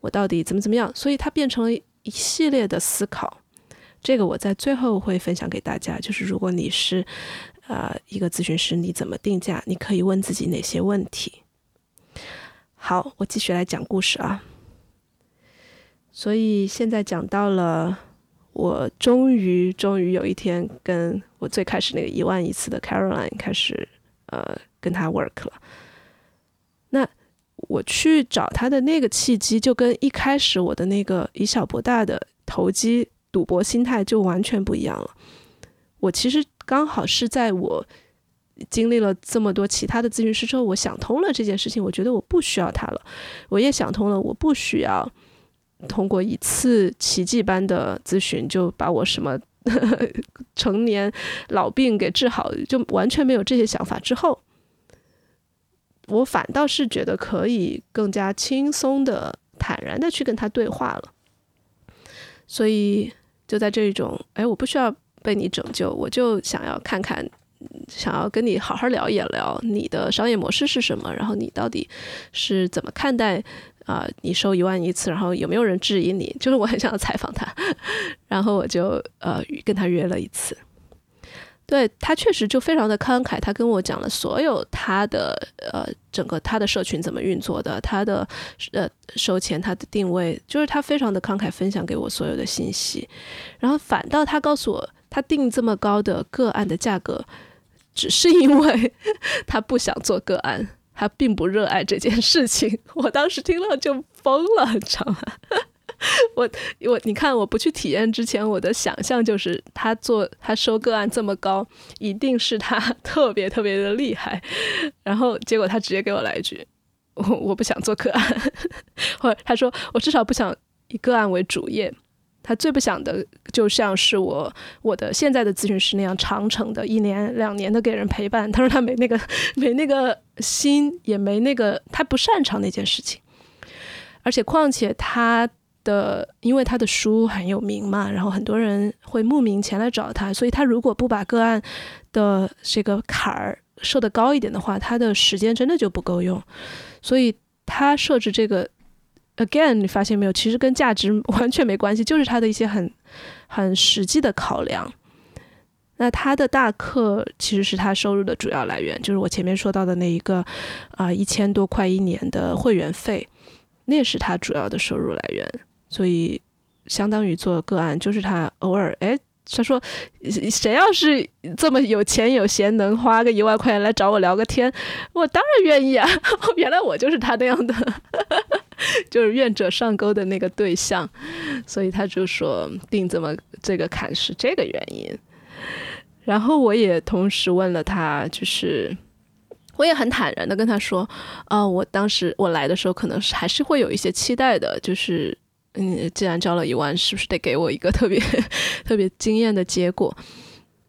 我到底怎么怎么样？所以它变成了一系列的思考。这个我在最后会分享给大家。就是如果你是啊，一个咨询师你怎么定价？你可以问自己哪些问题？好，我继续来讲故事啊。所以现在讲到了，我终于终于有一天跟我最开始那个一万一次的 Caroline 开始呃跟他 work 了。那我去找他的那个契机，就跟一开始我的那个以小博大的投机赌博心态就完全不一样了。我其实刚好是在我经历了这么多其他的咨询师之后，我想通了这件事情。我觉得我不需要他了，我也想通了，我不需要通过一次奇迹般的咨询就把我什么 成年老病给治好，就完全没有这些想法。之后，我反倒是觉得可以更加轻松的、坦然的去跟他对话了。所以就在这种，哎，我不需要。被你拯救，我就想要看看，想要跟你好好聊一聊你的商业模式是什么，然后你到底是怎么看待啊？你收一万一次，然后有没有人质疑你？就是我很想要采访他，然后我就呃跟他约了一次。对他确实就非常的慷慨，他跟我讲了所有他的呃整个他的社群怎么运作的，他的呃收钱，他的定位，就是他非常的慷慨分享给我所有的信息，然后反倒他告诉我。他定这么高的个案的价格，只是因为 他不想做个案，他并不热爱这件事情。我当时听了就疯了，你知道吗？我我你看，我不去体验之前，我的想象就是他做他收个案这么高，一定是他 特别特别的厉害。然后结果他直接给我来一句：“我我不想做个案。”或者他说：“我至少不想以个案为主业。”他最不想的，就像是我我的现在的咨询师那样长程的，一年两年的给人陪伴。他说他没那个没那个心，也没那个，他不擅长那件事情。而且况且他的，因为他的书很有名嘛，然后很多人会慕名前来找他，所以他如果不把个案的这个坎儿设得高一点的话，他的时间真的就不够用。所以他设置这个。Again，你发现没有？其实跟价值 完全没关系，就是他的一些很很实际的考量。那他的大课其实是他收入的主要来源，就是我前面说到的那一个啊一千多块一年的会员费，那是他主要的收入来源。所以相当于做个案，就是他偶尔哎。他说：“谁要是这么有钱有闲，能花个一万块钱来找我聊个天，我当然愿意啊！原来我就是他那样的，就是愿者上钩的那个对象。所以他就说定这么这个坎是这个原因。然后我也同时问了他，就是我也很坦然的跟他说，啊，我当时我来的时候，可能是还是会有一些期待的，就是。”嗯，既然交了一万，是不是得给我一个特别 特别惊艳的结果？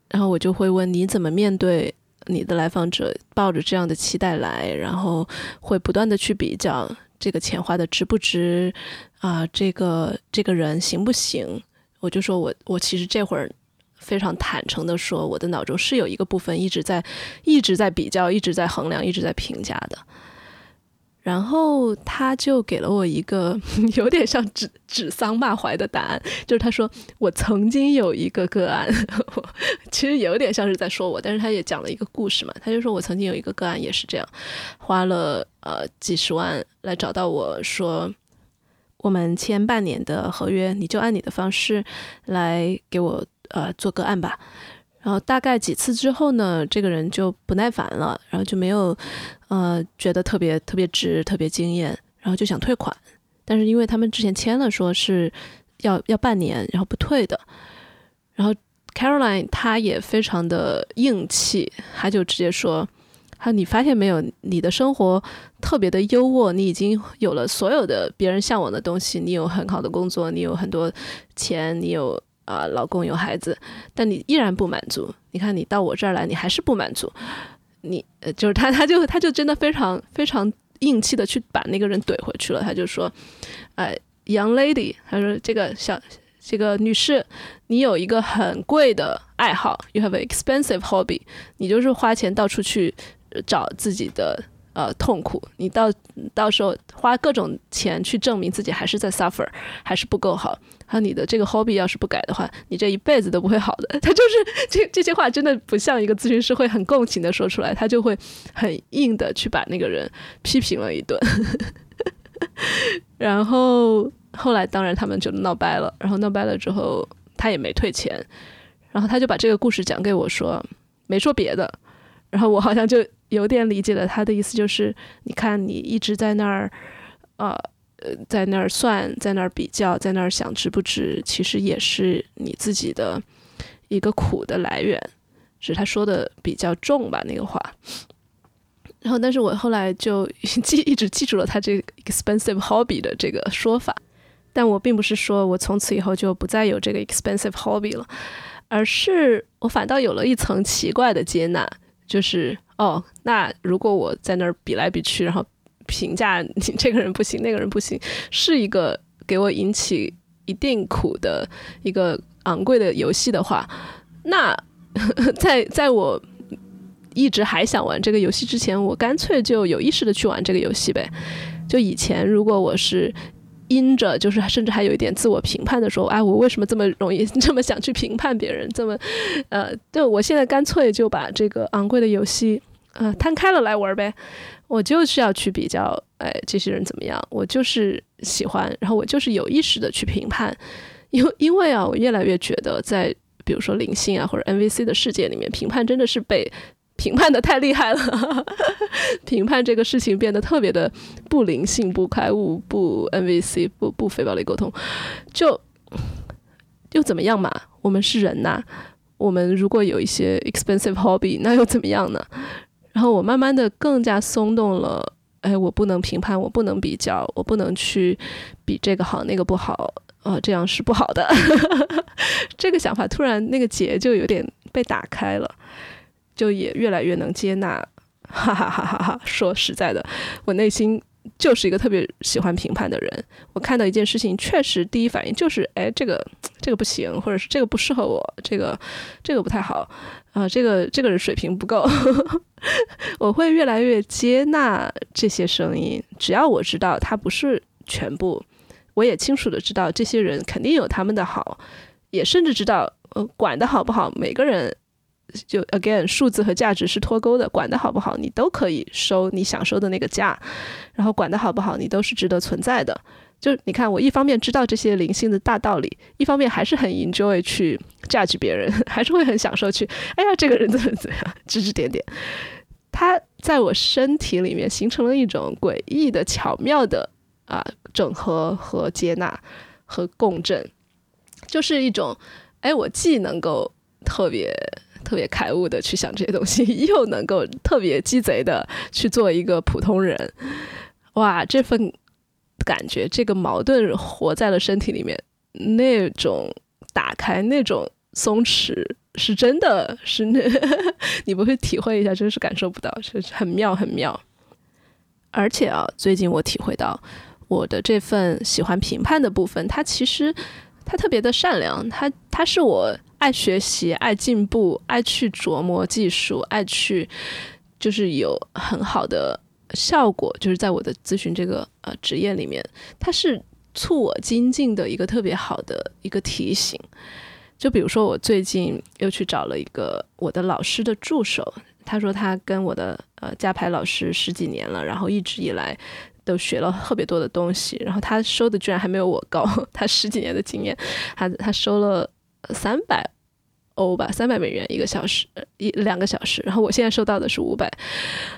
然后我就会问你怎么面对你的来访者抱着这样的期待来，然后会不断的去比较这个钱花的值不值啊？这个这个人行不行？我就说我我其实这会儿非常坦诚的说，我的脑中是有一个部分一直在一直在比较，一直在衡量，一直在评价的。然后他就给了我一个 有点像指指桑骂槐的答案，就是他说我曾经有一个个案，其实有点像是在说我，但是他也讲了一个故事嘛。他就说我曾经有一个个案也是这样，花了呃几十万来找到我说，我们签半年的合约，你就按你的方式来给我呃做个案吧。然后大概几次之后呢，这个人就不耐烦了，然后就没有，呃，觉得特别特别值、特别惊艳，然后就想退款。但是因为他们之前签了，说是要要半年，然后不退的。然后 Caroline 她也非常的硬气，她就直接说：“他你发现没有，你的生活特别的优渥，你已经有了所有的别人向往的东西，你有很好的工作，你有很多钱，你有。”啊，老公有孩子，但你依然不满足。你看，你到我这儿来，你还是不满足。你呃，就是他，他就他就真的非常非常硬气的去把那个人怼回去了。他就说：“呃，young lady，他说这个小这个女士，你有一个很贵的爱好，you have an expensive hobby，你就是花钱到处去找自己的呃痛苦，你到到时候花各种钱去证明自己还是在 suffer，还是不够好。还有你的这个 hobby 要是不改的话，你这一辈子都不会好的。他就是这这些话真的不像一个咨询师会很共情的说出来，他就会很硬的去把那个人批评了一顿。然后后来当然他们就闹掰了，然后闹掰了之后他也没退钱，然后他就把这个故事讲给我说，没说别的。然后我好像就有点理解了他的意思，就是你看你一直在那儿，呃呃，在那儿算，在那儿比较，在那儿想值不值，其实也是你自己的一个苦的来源。只是他说的比较重吧，那个话。然后，但是我后来就 记一直记住了他这个 expensive hobby 的这个说法。但我并不是说我从此以后就不再有这个 expensive hobby 了，而是我反倒有了一层奇怪的接纳。就是哦，那如果我在那儿比来比去，然后评价你这个人不行，那个人不行，是一个给我引起一定苦的一个昂贵的游戏的话，那 在在我一直还想玩这个游戏之前，我干脆就有意识的去玩这个游戏呗。就以前如果我是。因着就是甚至还有一点自我评判的时候，哎，我为什么这么容易 这么想去评判别人？这么，呃，对我现在干脆就把这个昂贵的游戏，呃，摊开了来玩呗。我就是要去比较，哎，这些人怎么样？我就是喜欢，然后我就是有意识的去评判，因为因为啊，我越来越觉得在比如说灵性啊或者 NVC 的世界里面，评判真的是被。评判的太厉害了，评判这个事情变得特别的不灵性、不开悟、不 NVC、不不非暴力沟通，就又怎么样嘛？我们是人呐，我们如果有一些 expensive hobby，那又怎么样呢？然后我慢慢的更加松动了，哎，我不能评判，我不能比较，我不能去比这个好那个不好，呃，这样是不好的。这个想法突然那个结就有点被打开了。就也越来越能接纳，哈哈哈哈哈！说实在的，我内心就是一个特别喜欢评判的人。我看到一件事情，确实第一反应就是，哎，这个这个不行，或者是这个不适合我，这个这个不太好，啊，这个这个人水平不够。我会越来越接纳这些声音，只要我知道它不是全部，我也清楚的知道这些人肯定有他们的好，也甚至知道，呃，管的好不好，每个人。就 again，数字和价值是脱钩的，管的好不好，你都可以收你想收的那个价，然后管的好不好，你都是值得存在的。就你看，我一方面知道这些灵性的大道理，一方面还是很 enjoy 去 judge 别人，还是会很享受去，哎呀，这个人怎么怎么样，指指点点。他在我身体里面形成了一种诡异的、巧妙的啊整合和接纳和共振，就是一种，哎，我既能够特别。特别开悟的去想这些东西，又能够特别鸡贼的去做一个普通人，哇，这份感觉，这个矛盾活在了身体里面，那种打开，那种松弛，是真的是那，你不会体会一下，真是感受不到，是很妙很妙。而且啊，最近我体会到，我的这份喜欢评判的部分，它其实它特别的善良，它它是我。爱学习，爱进步，爱去琢磨技术，爱去就是有很好的效果，就是在我的咨询这个呃职业里面，它是促我精进的一个特别好的一个提醒。就比如说，我最近又去找了一个我的老师的助手，他说他跟我的呃加牌老师十几年了，然后一直以来都学了特别多的东西，然后他收的居然还没有我高，他十几年的经验，他他收了。三百欧吧，三百美元一个小时，一两个小时。然后我现在收到的是五百，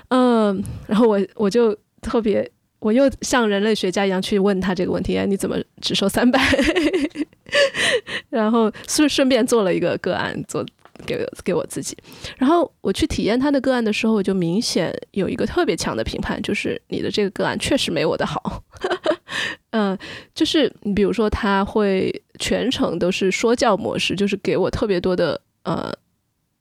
嗯，然后我我就特别，我又像人类学家一样去问他这个问题：哎，你怎么只收三百？然后顺顺便做了一个个案，做给给我自己。然后我去体验他的个案的时候，我就明显有一个特别强的评判，就是你的这个个案确实没我的好。嗯，就是你比如说，他会全程都是说教模式，就是给我特别多的呃，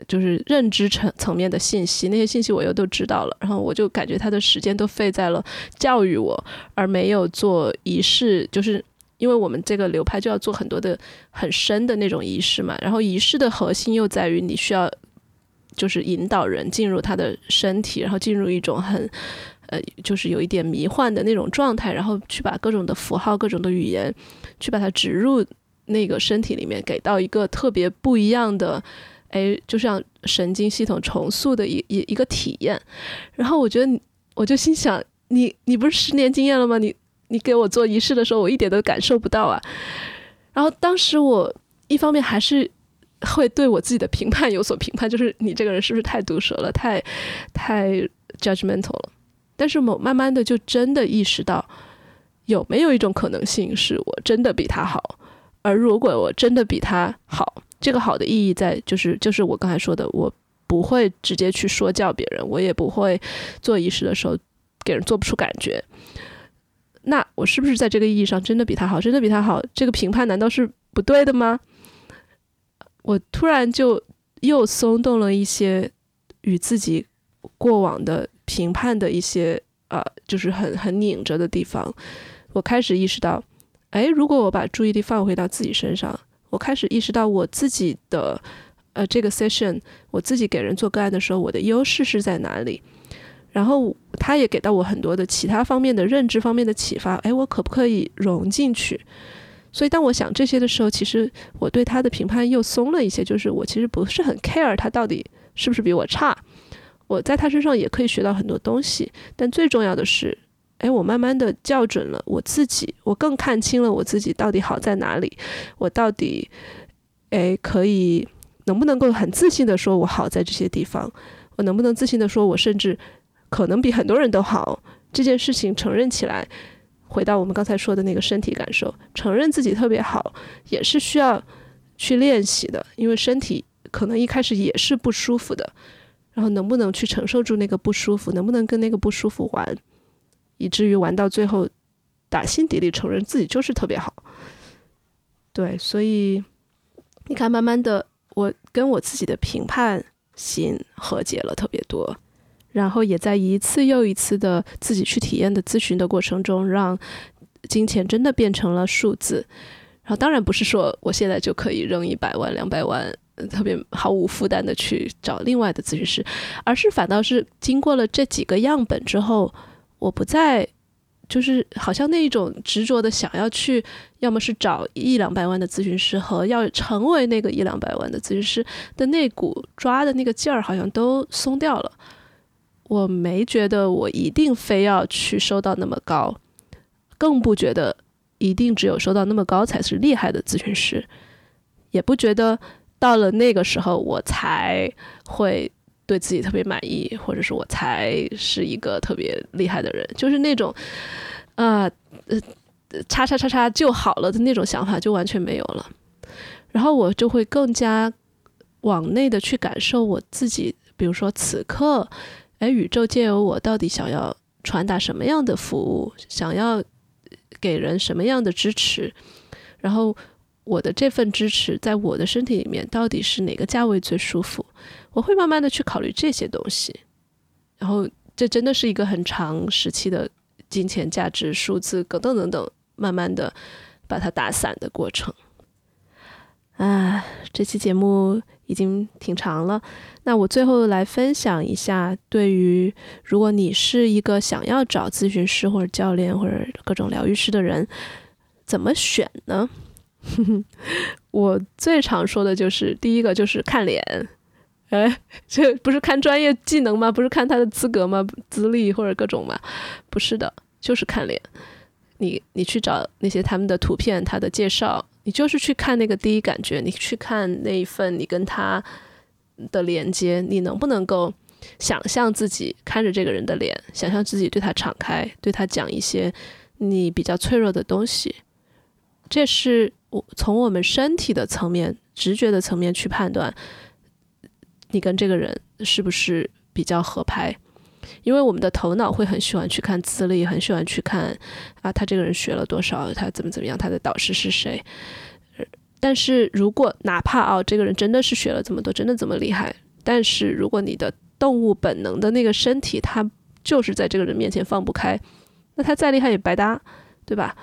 就是认知层层面的信息，那些信息我又都知道了，然后我就感觉他的时间都费在了教育我，而没有做仪式，就是因为我们这个流派就要做很多的很深的那种仪式嘛，然后仪式的核心又在于你需要就是引导人进入他的身体，然后进入一种很。呃，就是有一点迷幻的那种状态，然后去把各种的符号、各种的语言，去把它植入那个身体里面，给到一个特别不一样的，哎，就像神经系统重塑的一一一个体验。然后我觉得，我就心想，你你不是十年经验了吗？你你给我做仪式的时候，我一点都感受不到啊。然后当时我一方面还是会对我自己的评判有所评判，就是你这个人是不是太毒舌了，太太 judgmental 了。但是我慢慢的就真的意识到，有没有一种可能性是我真的比他好？而如果我真的比他好，这个好的意义在就是就是我刚才说的，我不会直接去说教别人，我也不会做仪式的时候给人做不出感觉。那我是不是在这个意义上真的比他好？真的比他好？这个评判难道是不对的吗？我突然就又松动了一些与自己过往的。评判的一些呃，就是很很拧着的地方，我开始意识到，哎，如果我把注意力放回到自己身上，我开始意识到我自己的呃这个 session，我自己给人做个案的时候，我的优势是在哪里？然后他也给到我很多的其他方面的认知方面的启发，哎，我可不可以融进去？所以当我想这些的时候，其实我对他的评判又松了一些，就是我其实不是很 care 他到底是不是比我差。我在他身上也可以学到很多东西，但最重要的是，哎，我慢慢的校准了我自己，我更看清了我自己到底好在哪里，我到底，哎，可以能不能够很自信的说我好在这些地方，我能不能自信的说我甚至可能比很多人都好，这件事情承认起来，回到我们刚才说的那个身体感受，承认自己特别好，也是需要去练习的，因为身体可能一开始也是不舒服的。然后能不能去承受住那个不舒服？能不能跟那个不舒服玩，以至于玩到最后，打心底里承认自己就是特别好。对，所以你看，慢慢的，我跟我自己的评判心和解了特别多，然后也在一次又一次的自己去体验的咨询的过程中，让金钱真的变成了数字。然后当然不是说我现在就可以扔一百万、两百万。特别毫无负担的去找另外的咨询师，而是反倒是经过了这几个样本之后，我不再就是好像那一种执着的想要去，要么是找一两百万的咨询师和要成为那个一两百万的咨询师的那股抓的那个劲儿，好像都松掉了。我没觉得我一定非要去收到那么高，更不觉得一定只有收到那么高才是厉害的咨询师，也不觉得。到了那个时候，我才会对自己特别满意，或者是我才是一个特别厉害的人，就是那种，啊，呃，叉叉叉叉就好了的那种想法就完全没有了。然后我就会更加往内的去感受我自己，比如说此刻，哎，宇宙借由我到底想要传达什么样的服务，想要给人什么样的支持，然后。我的这份支持，在我的身体里面到底是哪个价位最舒服？我会慢慢的去考虑这些东西，然后这真的是一个很长时期的金钱价值、数字等等等等，慢慢的把它打散的过程。啊，这期节目已经挺长了，那我最后来分享一下，对于如果你是一个想要找咨询师或者教练或者各种疗愈师的人，怎么选呢？我最常说的就是第一个就是看脸，哎，这不是看专业技能吗？不是看他的资格吗？资历或者各种吗？不是的，就是看脸。你你去找那些他们的图片，他的介绍，你就是去看那个第一感觉，你去看那一份你跟他的连接，你能不能够想象自己看着这个人的脸，想象自己对他敞开，对他讲一些你比较脆弱的东西，这是我。从我们身体的层面、直觉的层面去判断，你跟这个人是不是比较合拍？因为我们的头脑会很喜欢去看资历，很喜欢去看啊，他这个人学了多少，他怎么怎么样，他的导师是谁？但是如果哪怕啊，这个人真的是学了这么多，真的这么厉害，但是如果你的动物本能的那个身体，他就是在这个人面前放不开，那他再厉害也白搭，对吧？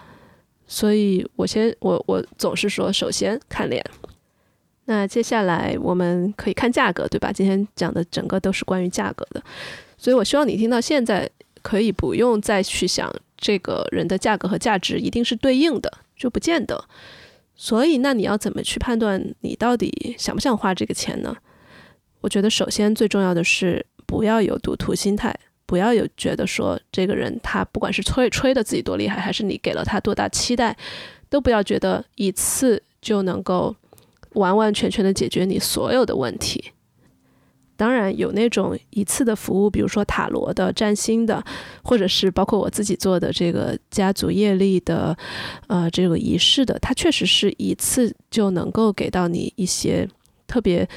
所以，我先我我总是说，首先看脸。那接下来我们可以看价格，对吧？今天讲的整个都是关于价格的，所以我希望你听到现在可以不用再去想这个人的价格和价值一定是对应的，就不见得。所以，那你要怎么去判断你到底想不想花这个钱呢？我觉得，首先最重要的是不要有赌徒心态，不要有觉得说这个人他不管是吹吹的自己多厉害，还是你给了他多大期待，都不要觉得一次就能够完完全全的解决你所有的问题。当然有那种一次的服务，比如说塔罗的、占星的，或者是包括我自己做的这个家族业力的，呃，这个仪式的，它确实是一次就能够给到你一些特别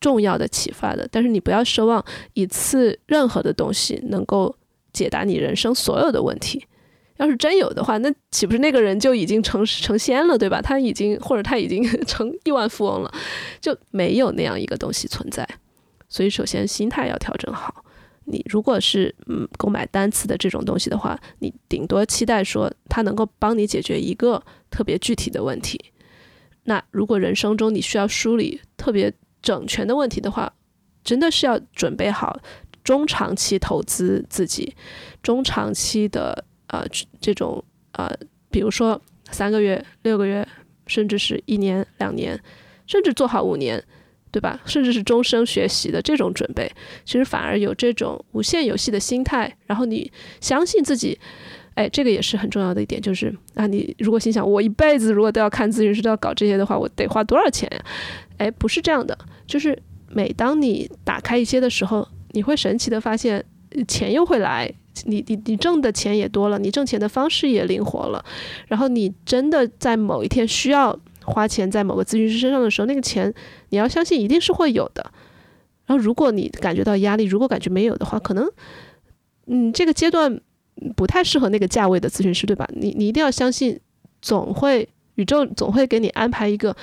重要的启发的。但是你不要奢望一次任何的东西能够解答你人生所有的问题。要是真有的话，那岂不是那个人就已经成成仙了，对吧？他已经或者他已经 成亿万富翁了，就没有那样一个东西存在。所以，首先心态要调整好。你如果是嗯购买单次的这种东西的话，你顶多期待说它能够帮你解决一个特别具体的问题。那如果人生中你需要梳理特别整全的问题的话，真的是要准备好中长期投资自己，中长期的呃这种呃，比如说三个月、六个月，甚至是一年、两年，甚至做好五年。对吧？甚至是终生学习的这种准备，其实反而有这种无限游戏的心态。然后你相信自己，哎，这个也是很重要的一点，就是啊，你如果心想我一辈子如果都要看咨询师都要搞这些的话，我得花多少钱呀？哎，不是这样的，就是每当你打开一些的时候，你会神奇的发现钱又会来，你你你挣的钱也多了，你挣钱的方式也灵活了，然后你真的在某一天需要。花钱在某个咨询师身上的时候，那个钱你要相信一定是会有的。然后，如果你感觉到压力，如果感觉没有的话，可能嗯，这个阶段不太适合那个价位的咨询师，对吧？你你一定要相信，总会宇宙总会给你安排一个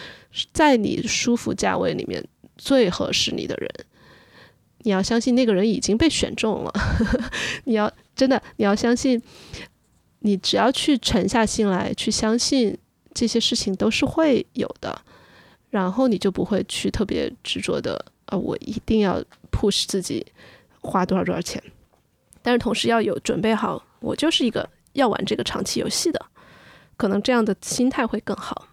在你舒服价位里面最合适你的人。你要相信那个人已经被选中了。你要真的，你要相信，你只要去沉下心来，去相信。这些事情都是会有的，然后你就不会去特别执着的啊，我一定要 push 自己花多少多少钱，但是同时要有准备好，我就是一个要玩这个长期游戏的，可能这样的心态会更好。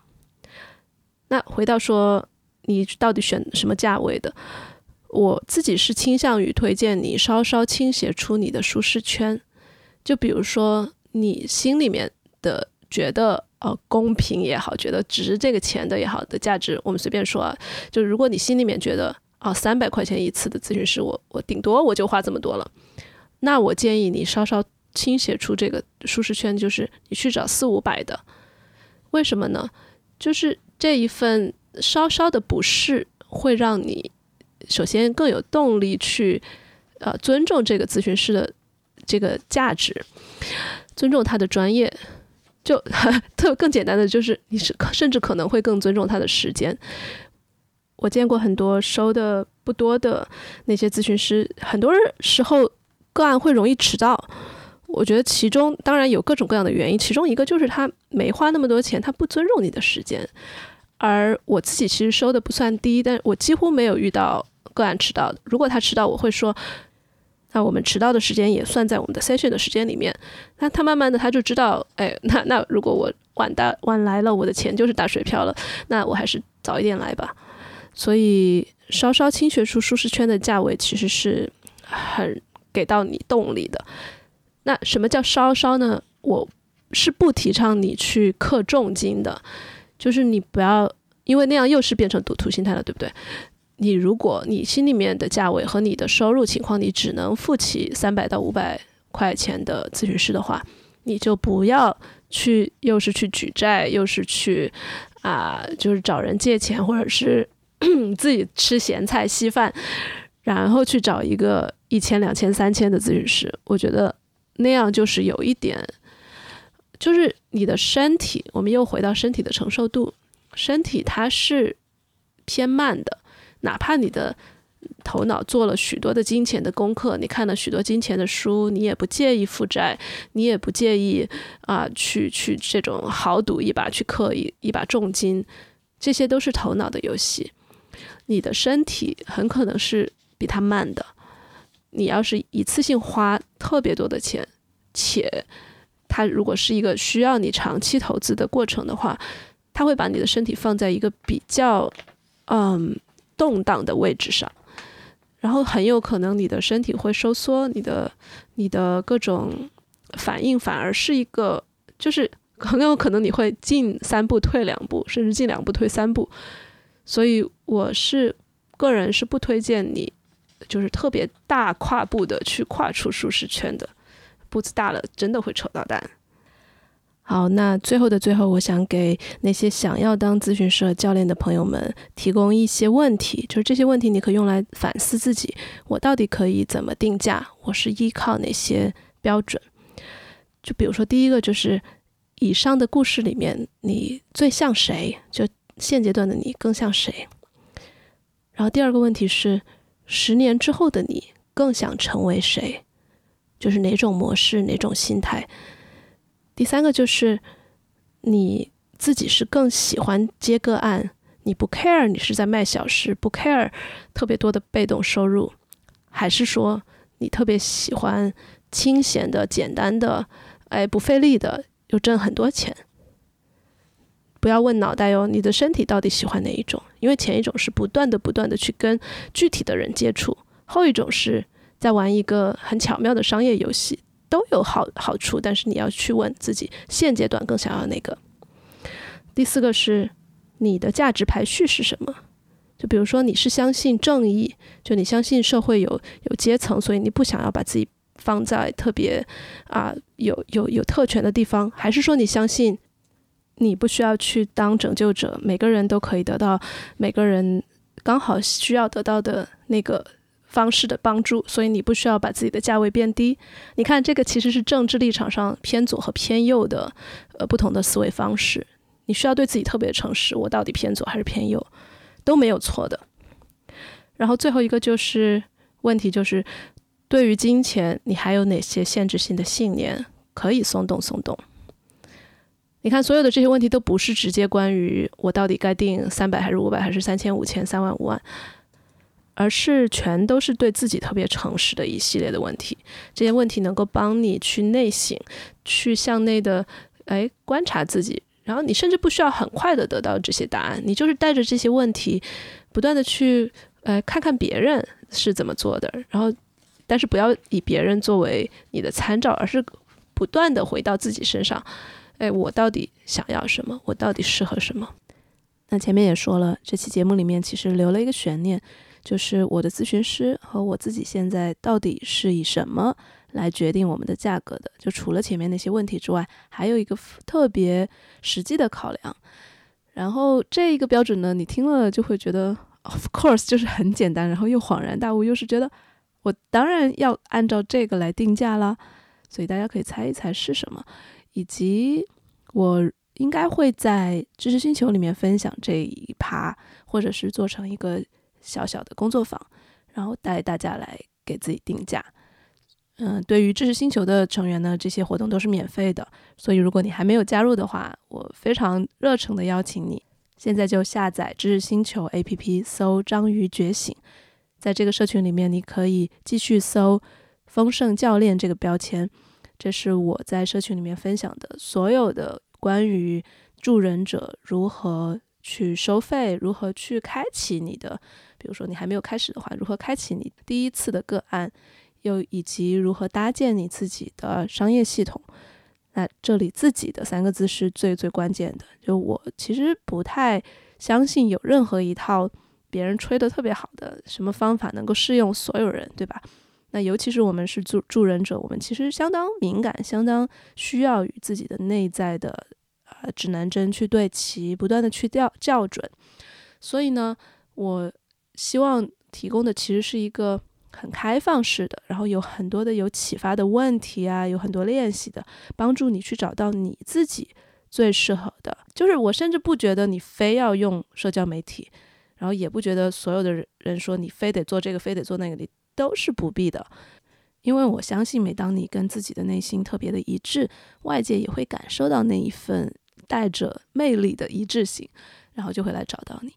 那回到说你到底选什么价位的，我自己是倾向于推荐你稍稍倾斜出你的舒适圈，就比如说你心里面的觉得。呃，公平也好，觉得值这个钱的也好的价值，我们随便说啊。就如果你心里面觉得啊，三百块钱一次的咨询师，我我顶多我就花这么多了，那我建议你稍稍倾斜出这个舒适圈，就是你去找四五百的。为什么呢？就是这一份稍稍的不适，会让你首先更有动力去呃尊重这个咨询师的这个价值，尊重他的专业。就特更简单的就是，你是甚至可能会更尊重他的时间。我见过很多收的不多的那些咨询师，很多时候个案会容易迟到。我觉得其中当然有各种各样的原因，其中一个就是他没花那么多钱，他不尊重你的时间。而我自己其实收的不算低，但我几乎没有遇到个案迟到的。如果他迟到，我会说。那我们迟到的时间也算在我们的 session 的时间里面。那他慢慢的他就知道，哎，那那如果我晚到晚来了，我的钱就是打水漂了。那我还是早一点来吧。所以稍稍倾斜出舒适圈的价位，其实是很给到你动力的。那什么叫稍稍呢？我是不提倡你去氪重金的，就是你不要，因为那样又是变成赌徒心态了，对不对？你如果你心里面的价位和你的收入情况，你只能付起三百到五百块钱的咨询师的话，你就不要去，又是去举债，又是去啊，就是找人借钱，或者是 自己吃咸菜稀饭，然后去找一个一千、两千、三千的咨询师。我觉得那样就是有一点，就是你的身体，我们又回到身体的承受度，身体它是偏慢的。哪怕你的头脑做了许多的金钱的功课，你看了许多金钱的书，你也不介意负债，你也不介意啊，去去这种豪赌一把，去氪一一把重金，这些都是头脑的游戏。你的身体很可能是比他慢的，你要是一次性花特别多的钱，且它如果是一个需要你长期投资的过程的话，它会把你的身体放在一个比较嗯动荡的位置上，然后很有可能你的身体会收缩，你的你的各种反应反而是一个就是很有可能你会进三步退两步，甚至进两步退三步，所以我是个人是不推荐你就是特别大跨步的去跨出舒适圈的，步子大了真的会扯到蛋。好，那最后的最后，我想给那些想要当咨询师和教练的朋友们提供一些问题，就是这些问题你可以用来反思自己，我到底可以怎么定价？我是依靠哪些标准？就比如说，第一个就是以上的故事里面，你最像谁？就现阶段的你更像谁？然后第二个问题是，十年之后的你更想成为谁？就是哪种模式，哪种心态？第三个就是你自己是更喜欢接个案，你不 care 你是在卖小时，不 care 特别多的被动收入，还是说你特别喜欢清闲的、简单的，哎，不费力的又挣很多钱？不要问脑袋哟，你的身体到底喜欢哪一种？因为前一种是不断的、不断的去跟具体的人接触，后一种是在玩一个很巧妙的商业游戏。都有好好处，但是你要去问自己现阶段更想要哪个。第四个是你的价值排序是什么？就比如说你是相信正义，就你相信社会有有阶层，所以你不想要把自己放在特别啊有有有特权的地方，还是说你相信你不需要去当拯救者，每个人都可以得到每个人刚好需要得到的那个。方式的帮助，所以你不需要把自己的价位变低。你看，这个其实是政治立场上偏左和偏右的，呃，不同的思维方式。你需要对自己特别诚实，我到底偏左还是偏右，都没有错的。然后最后一个就是问题，就是对于金钱，你还有哪些限制性的信念可以松动松动？你看，所有的这些问题都不是直接关于我到底该定三百还是五百还是三千五千三万五万。而是全都是对自己特别诚实的一系列的问题，这些问题能够帮你去内省，去向内的哎观察自己，然后你甚至不需要很快的得到这些答案，你就是带着这些问题，不断的去呃看看别人是怎么做的，然后但是不要以别人作为你的参照，而是不断的回到自己身上，哎，我到底想要什么？我到底适合什么？那前面也说了，这期节目里面其实留了一个悬念。就是我的咨询师和我自己现在到底是以什么来决定我们的价格的？就除了前面那些问题之外，还有一个特别实际的考量。然后这一个标准呢，你听了就会觉得，of course，就是很简单，然后又恍然大悟，又是觉得我当然要按照这个来定价了。所以大家可以猜一猜是什么，以及我应该会在知识星球里面分享这一趴，或者是做成一个。小小的工作坊，然后带大家来给自己定价。嗯，对于知识星球的成员呢，这些活动都是免费的。所以如果你还没有加入的话，我非常热诚的邀请你，现在就下载知识星球 APP，搜“章鱼觉醒”。在这个社群里面，你可以继续搜“丰盛教练”这个标签。这是我在社群里面分享的所有的关于助人者如何去收费，如何去开启你的。比如说你还没有开始的话，如何开启你第一次的个案，又以及如何搭建你自己的商业系统？那这里“自己的”三个字是最最关键的。就我其实不太相信有任何一套别人吹的特别好的什么方法能够适用所有人，对吧？那尤其是我们是助助人者，我们其实相当敏感，相当需要与自己的内在的呃指南针去对齐，不断的去调校准。所以呢，我。希望提供的其实是一个很开放式的，然后有很多的有启发的问题啊，有很多练习的，帮助你去找到你自己最适合的。就是我甚至不觉得你非要用社交媒体，然后也不觉得所有的人说你非得做这个，非得做那个，你都是不必的。因为我相信，每当你跟自己的内心特别的一致，外界也会感受到那一份带着魅力的一致性，然后就会来找到你。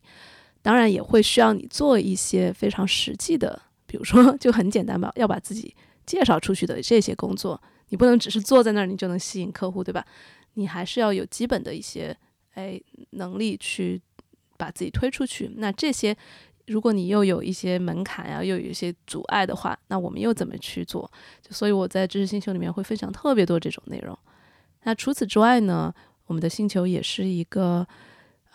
当然也会需要你做一些非常实际的，比如说就很简单吧，要把自己介绍出去的这些工作，你不能只是坐在那儿，你就能吸引客户，对吧？你还是要有基本的一些哎能力去把自己推出去。那这些，如果你又有一些门槛呀，又有一些阻碍的话，那我们又怎么去做？所以我在知识星球里面会分享特别多这种内容。那除此之外呢，我们的星球也是一个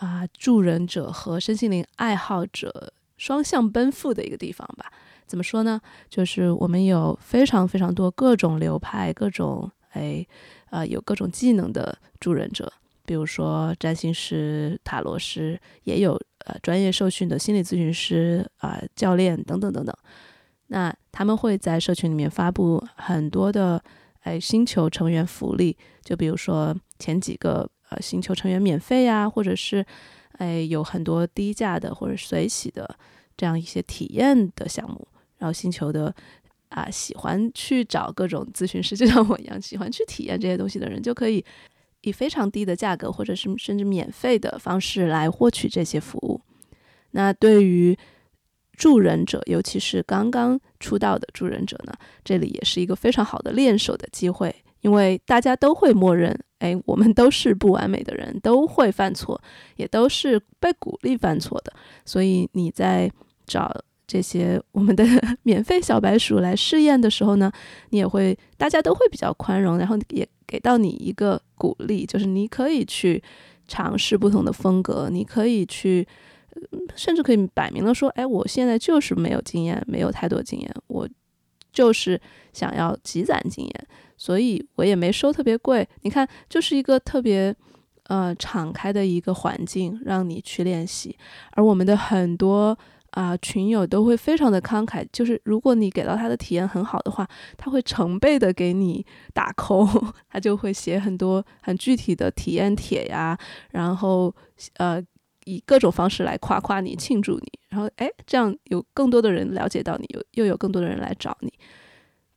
啊助人者和身心灵爱好者双向奔赴的一个地方吧。怎么说呢？就是我们有非常非常多各种流派、各种哎呃有各种技能的助人者，比如说占星师、塔罗师，也有呃专业受训的心理咨询师啊、教练等等等等。那他们会在社群里面发布很多的哎星球成员福利，就比如说前几个呃星球成员免费呀，或者是哎有很多低价的或者随喜的这样一些体验的项目。然后星球的啊，喜欢去找各种咨询师，就像我一样，喜欢去体验这些东西的人，就可以以非常低的价格，或者是甚至免费的方式来获取这些服务。那对于助人者，尤其是刚刚出道的助人者呢，这里也是一个非常好的练手的机会，因为大家都会默认，哎，我们都是不完美的人，都会犯错，也都是被鼓励犯错的，所以你在找。这些我们的 免费小白鼠来试验的时候呢，你也会，大家都会比较宽容，然后也给到你一个鼓励，就是你可以去尝试不同的风格，你可以去，甚至可以摆明了说，哎，我现在就是没有经验，没有太多经验，我就是想要积攒经验，所以我也没收特别贵。你看，就是一个特别呃敞开的一个环境，让你去练习，而我们的很多。啊，群友都会非常的慷慨，就是如果你给到他的体验很好的话，他会成倍的给你打 call，他就会写很多很具体的体验帖呀，然后呃以各种方式来夸夸你、庆祝你，然后哎这样有更多的人了解到你，有又有更多的人来找你，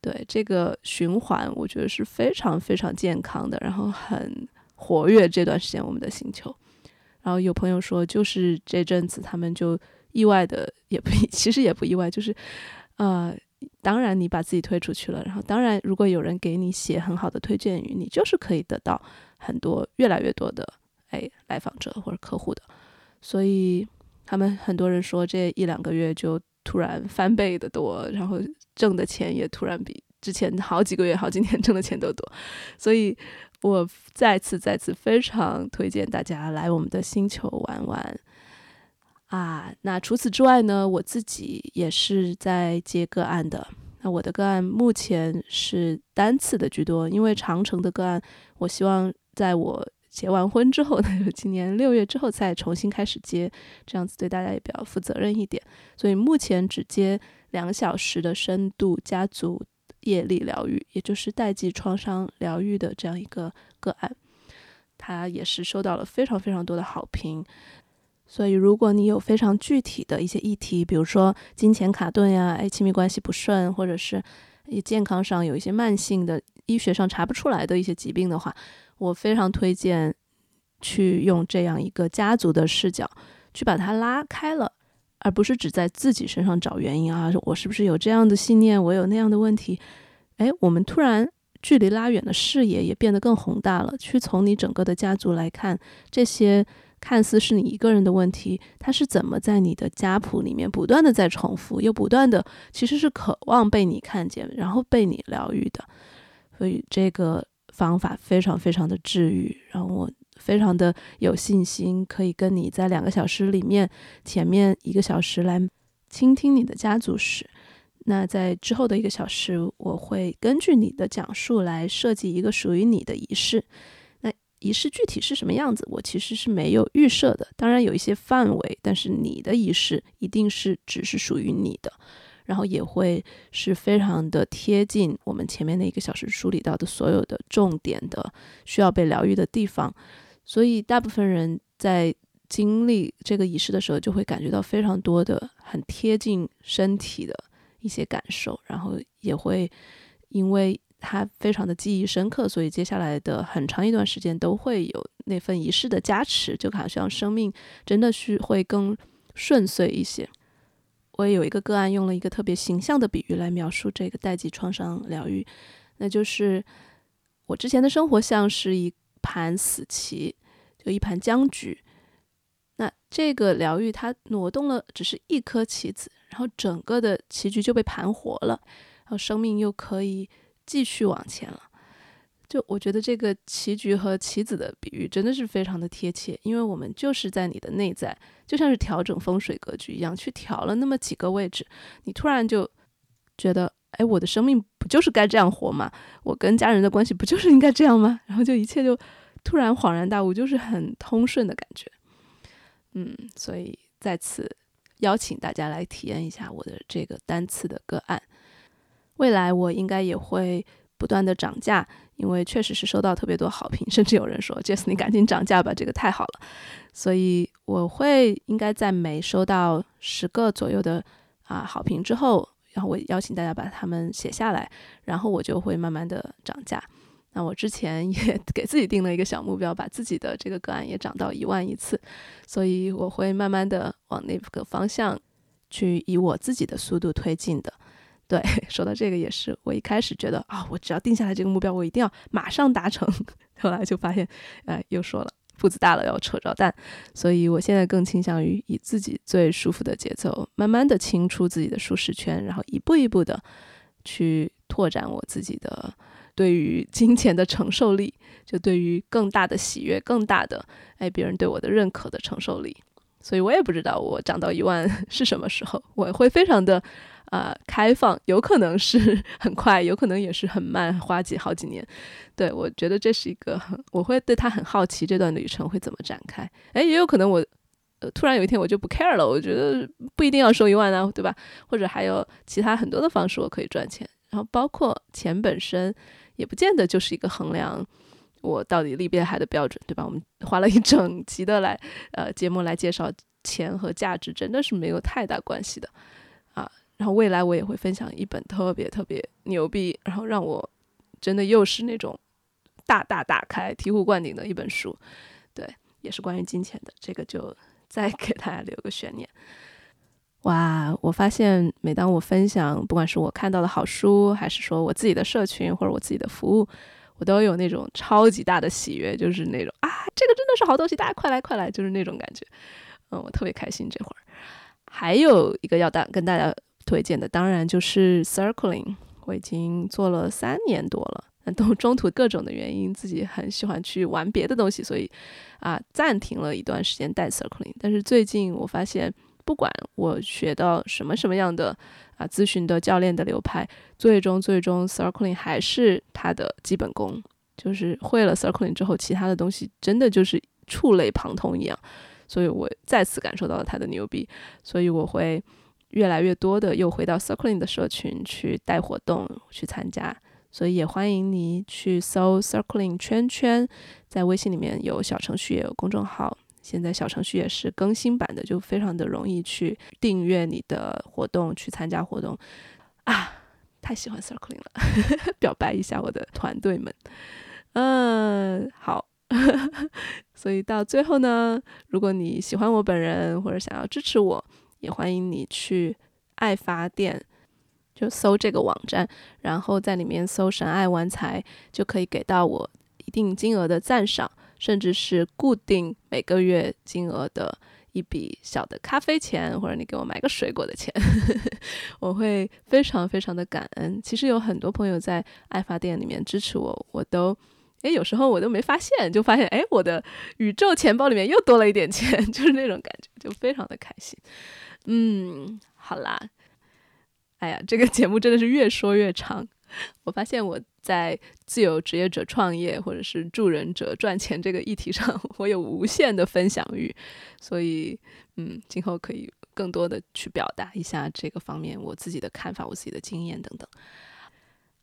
对这个循环，我觉得是非常非常健康的，然后很活跃这段时间我们的星球，然后有朋友说就是这阵子他们就。意外的也不，其实也不意外，就是，呃，当然你把自己推出去了，然后当然如果有人给你写很好的推荐语，你就是可以得到很多越来越多的哎来访者或者客户的，所以他们很多人说这一两个月就突然翻倍的多，然后挣的钱也突然比之前好几个月好几年挣的钱都多，所以我再次再次非常推荐大家来我们的星球玩玩。啊，那除此之外呢？我自己也是在接个案的。那我的个案目前是单次的居多，因为长城的个案，我希望在我结完婚之后呢，今年六月之后再重新开始接，这样子对大家也比较负责任一点。所以目前只接两小时的深度家族业力疗愈，也就是代际创伤疗愈的这样一个个案，它也是收到了非常非常多的好评。所以，如果你有非常具体的一些议题，比如说金钱卡顿呀，哎，亲密关系不顺，或者是健康上有一些慢性的、医学上查不出来的一些疾病的话，我非常推荐去用这样一个家族的视角去把它拉开了，而不是只在自己身上找原因啊。我是不是有这样的信念？我有那样的问题？哎，我们突然距离拉远的视野也变得更宏大了，去从你整个的家族来看这些。看似是你一个人的问题，它是怎么在你的家谱里面不断的在重复，又不断的其实是渴望被你看见，然后被你疗愈的。所以这个方法非常非常的治愈，然后我非常的有信心，可以跟你在两个小时里面，前面一个小时来倾听你的家族史，那在之后的一个小时，我会根据你的讲述来设计一个属于你的仪式。那仪式具体是什么样子，我其实是没有预设的。当然有一些范围，但是你的仪式一定是只是属于你的，然后也会是非常的贴近我们前面那一个小时梳理到的所有的重点的需要被疗愈的地方。所以大部分人在经历这个仪式的时候，就会感觉到非常多的很贴近身体的一些感受，然后也会因为。他非常的记忆深刻，所以接下来的很长一段时间都会有那份仪式的加持，就好像生命真的是会更顺遂一些。我也有一个个案用了一个特别形象的比喻来描述这个代际创伤疗愈，那就是我之前的生活像是一盘死棋，就一盘僵局。那这个疗愈它挪动了只是一颗棋子，然后整个的棋局就被盘活了，然后生命又可以继续往前了。就我觉得这个棋局和棋子的比喻真的是非常的贴切，因为我们就是在你的内在，就像是调整风水格局一样，去调了那么几个位置，你突然就觉得，哎，我的生命不就是该这样活吗？我跟家人的关系不就是应该这样吗？然后就一切就突然恍然大悟，就是很通顺的感觉。嗯，所以在此邀请大家来体验一下我的这个单次的个案，未来我应该也会不断的涨价。因为确实是收到特别多好评，甚至有人说：“Jess，你赶紧涨价吧，这个太好了。”所以我会应该在每收到十个左右的啊好评之后，然后我邀请大家把它们写下来，然后我就会慢慢的涨价。那我之前 也给自己定了一个小目标，把自己的这个个案也涨到一万一次，所以我会慢慢的往那个方向去以我自己的速度推进的。对，说到这个也是，我一开始觉得啊，我只要定下来这个目标，我一定要马上达成。后来就发现，哎，又说了，步子大了要扯着蛋。所以我现在更倾向于以自己最舒服的节奏，慢慢的清出自己的舒适圈，然后一步一步的去拓展我自己的对于金钱的承受力，就对于更大的喜悦、更大的哎别人对我的认可的承受力。所以我也不知道我涨到一万 是什么时候，我会非常的。啊，开放有可能是 很快，有可能也是很慢，花几好几年。对我觉得这是一个很，我会对他很好奇，这段旅程会怎么展开。哎，也有可能我，呃，突然有一天我就不 care 了，我觉得不一定要收一万啊，对吧？或者还有其他很多的方式我可以赚钱。然后包括钱本身，也不见得就是一个衡量我到底厉不厉害的标准，对吧？我们花了一整集的来呃节目来介绍钱和价值，真的是没有太大关系的。然后未来我也会分享一本特别特别牛逼，然后让我真的又是那种大大打开、醍醐灌顶的一本书，对，也是关于金钱的。这个就 再给大家留个悬念。哇，我发现每当我分享，不管是我看到的好书，还是说我自己的社群或者我自己的服务，我都有那种超级大的喜悦，就是那种啊，这个真的是好东西，大家快来快来，就是那种感觉。嗯，我特别开心这会儿。还有一个要大跟大家。推荐的当然就是 Circling，我已经做了三年多了，但都 中途各种的原因，自己很喜欢去玩别的东西，所以啊暂停了一段时间带 Circling。但是最近我发现，不管我学到什么什么样的啊咨询的教练的流派，最终最终 Circling 还是它的基本功，就是会了 Circling 之后，其他的东西真的就是触类旁通一样，所以我再次感受到了它的牛逼，所以我会。越来越多的又回到 Circling 的社群去带活动去参加，所以也欢迎你去搜 Circling 圈圈，在微信里面有小程序也有公众号，现在小程序也是更新版的，就非常的容易去订阅你的活动去参加活动啊！太喜欢 Circling 了，表白一下我的团队们，嗯，好，所以到最后呢，如果你喜欢我本人或者想要支持我。也欢迎你去爱发电，就搜这个网站，然后在里面搜“神爱玩财”，就可以给到我一定金额的赞赏，甚至是固定每个月金额的一笔小的咖啡钱，或者你给我买个水果的钱，我会非常非常的感恩。其实有很多朋友在爱发电里面支持我，我都。诶，有时候我都没发现，就发现诶，我的宇宙钱包里面又多了一点钱，就是那种感觉，就非常的开心。嗯，好啦，哎呀，这个节目真的是越说越长。我发现我在自由职业者创业或者是助人者赚钱这个议题上，我有无限的分享欲，所以嗯，今后可以更多的去表达一下这个方面我自己的看法、我自己的经验等等。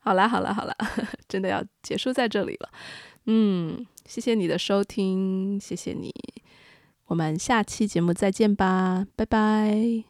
好啦，好啦，好啦，真的要结束在这里了。嗯，谢谢你的收听，谢谢你，我们下期节目再见吧，拜拜。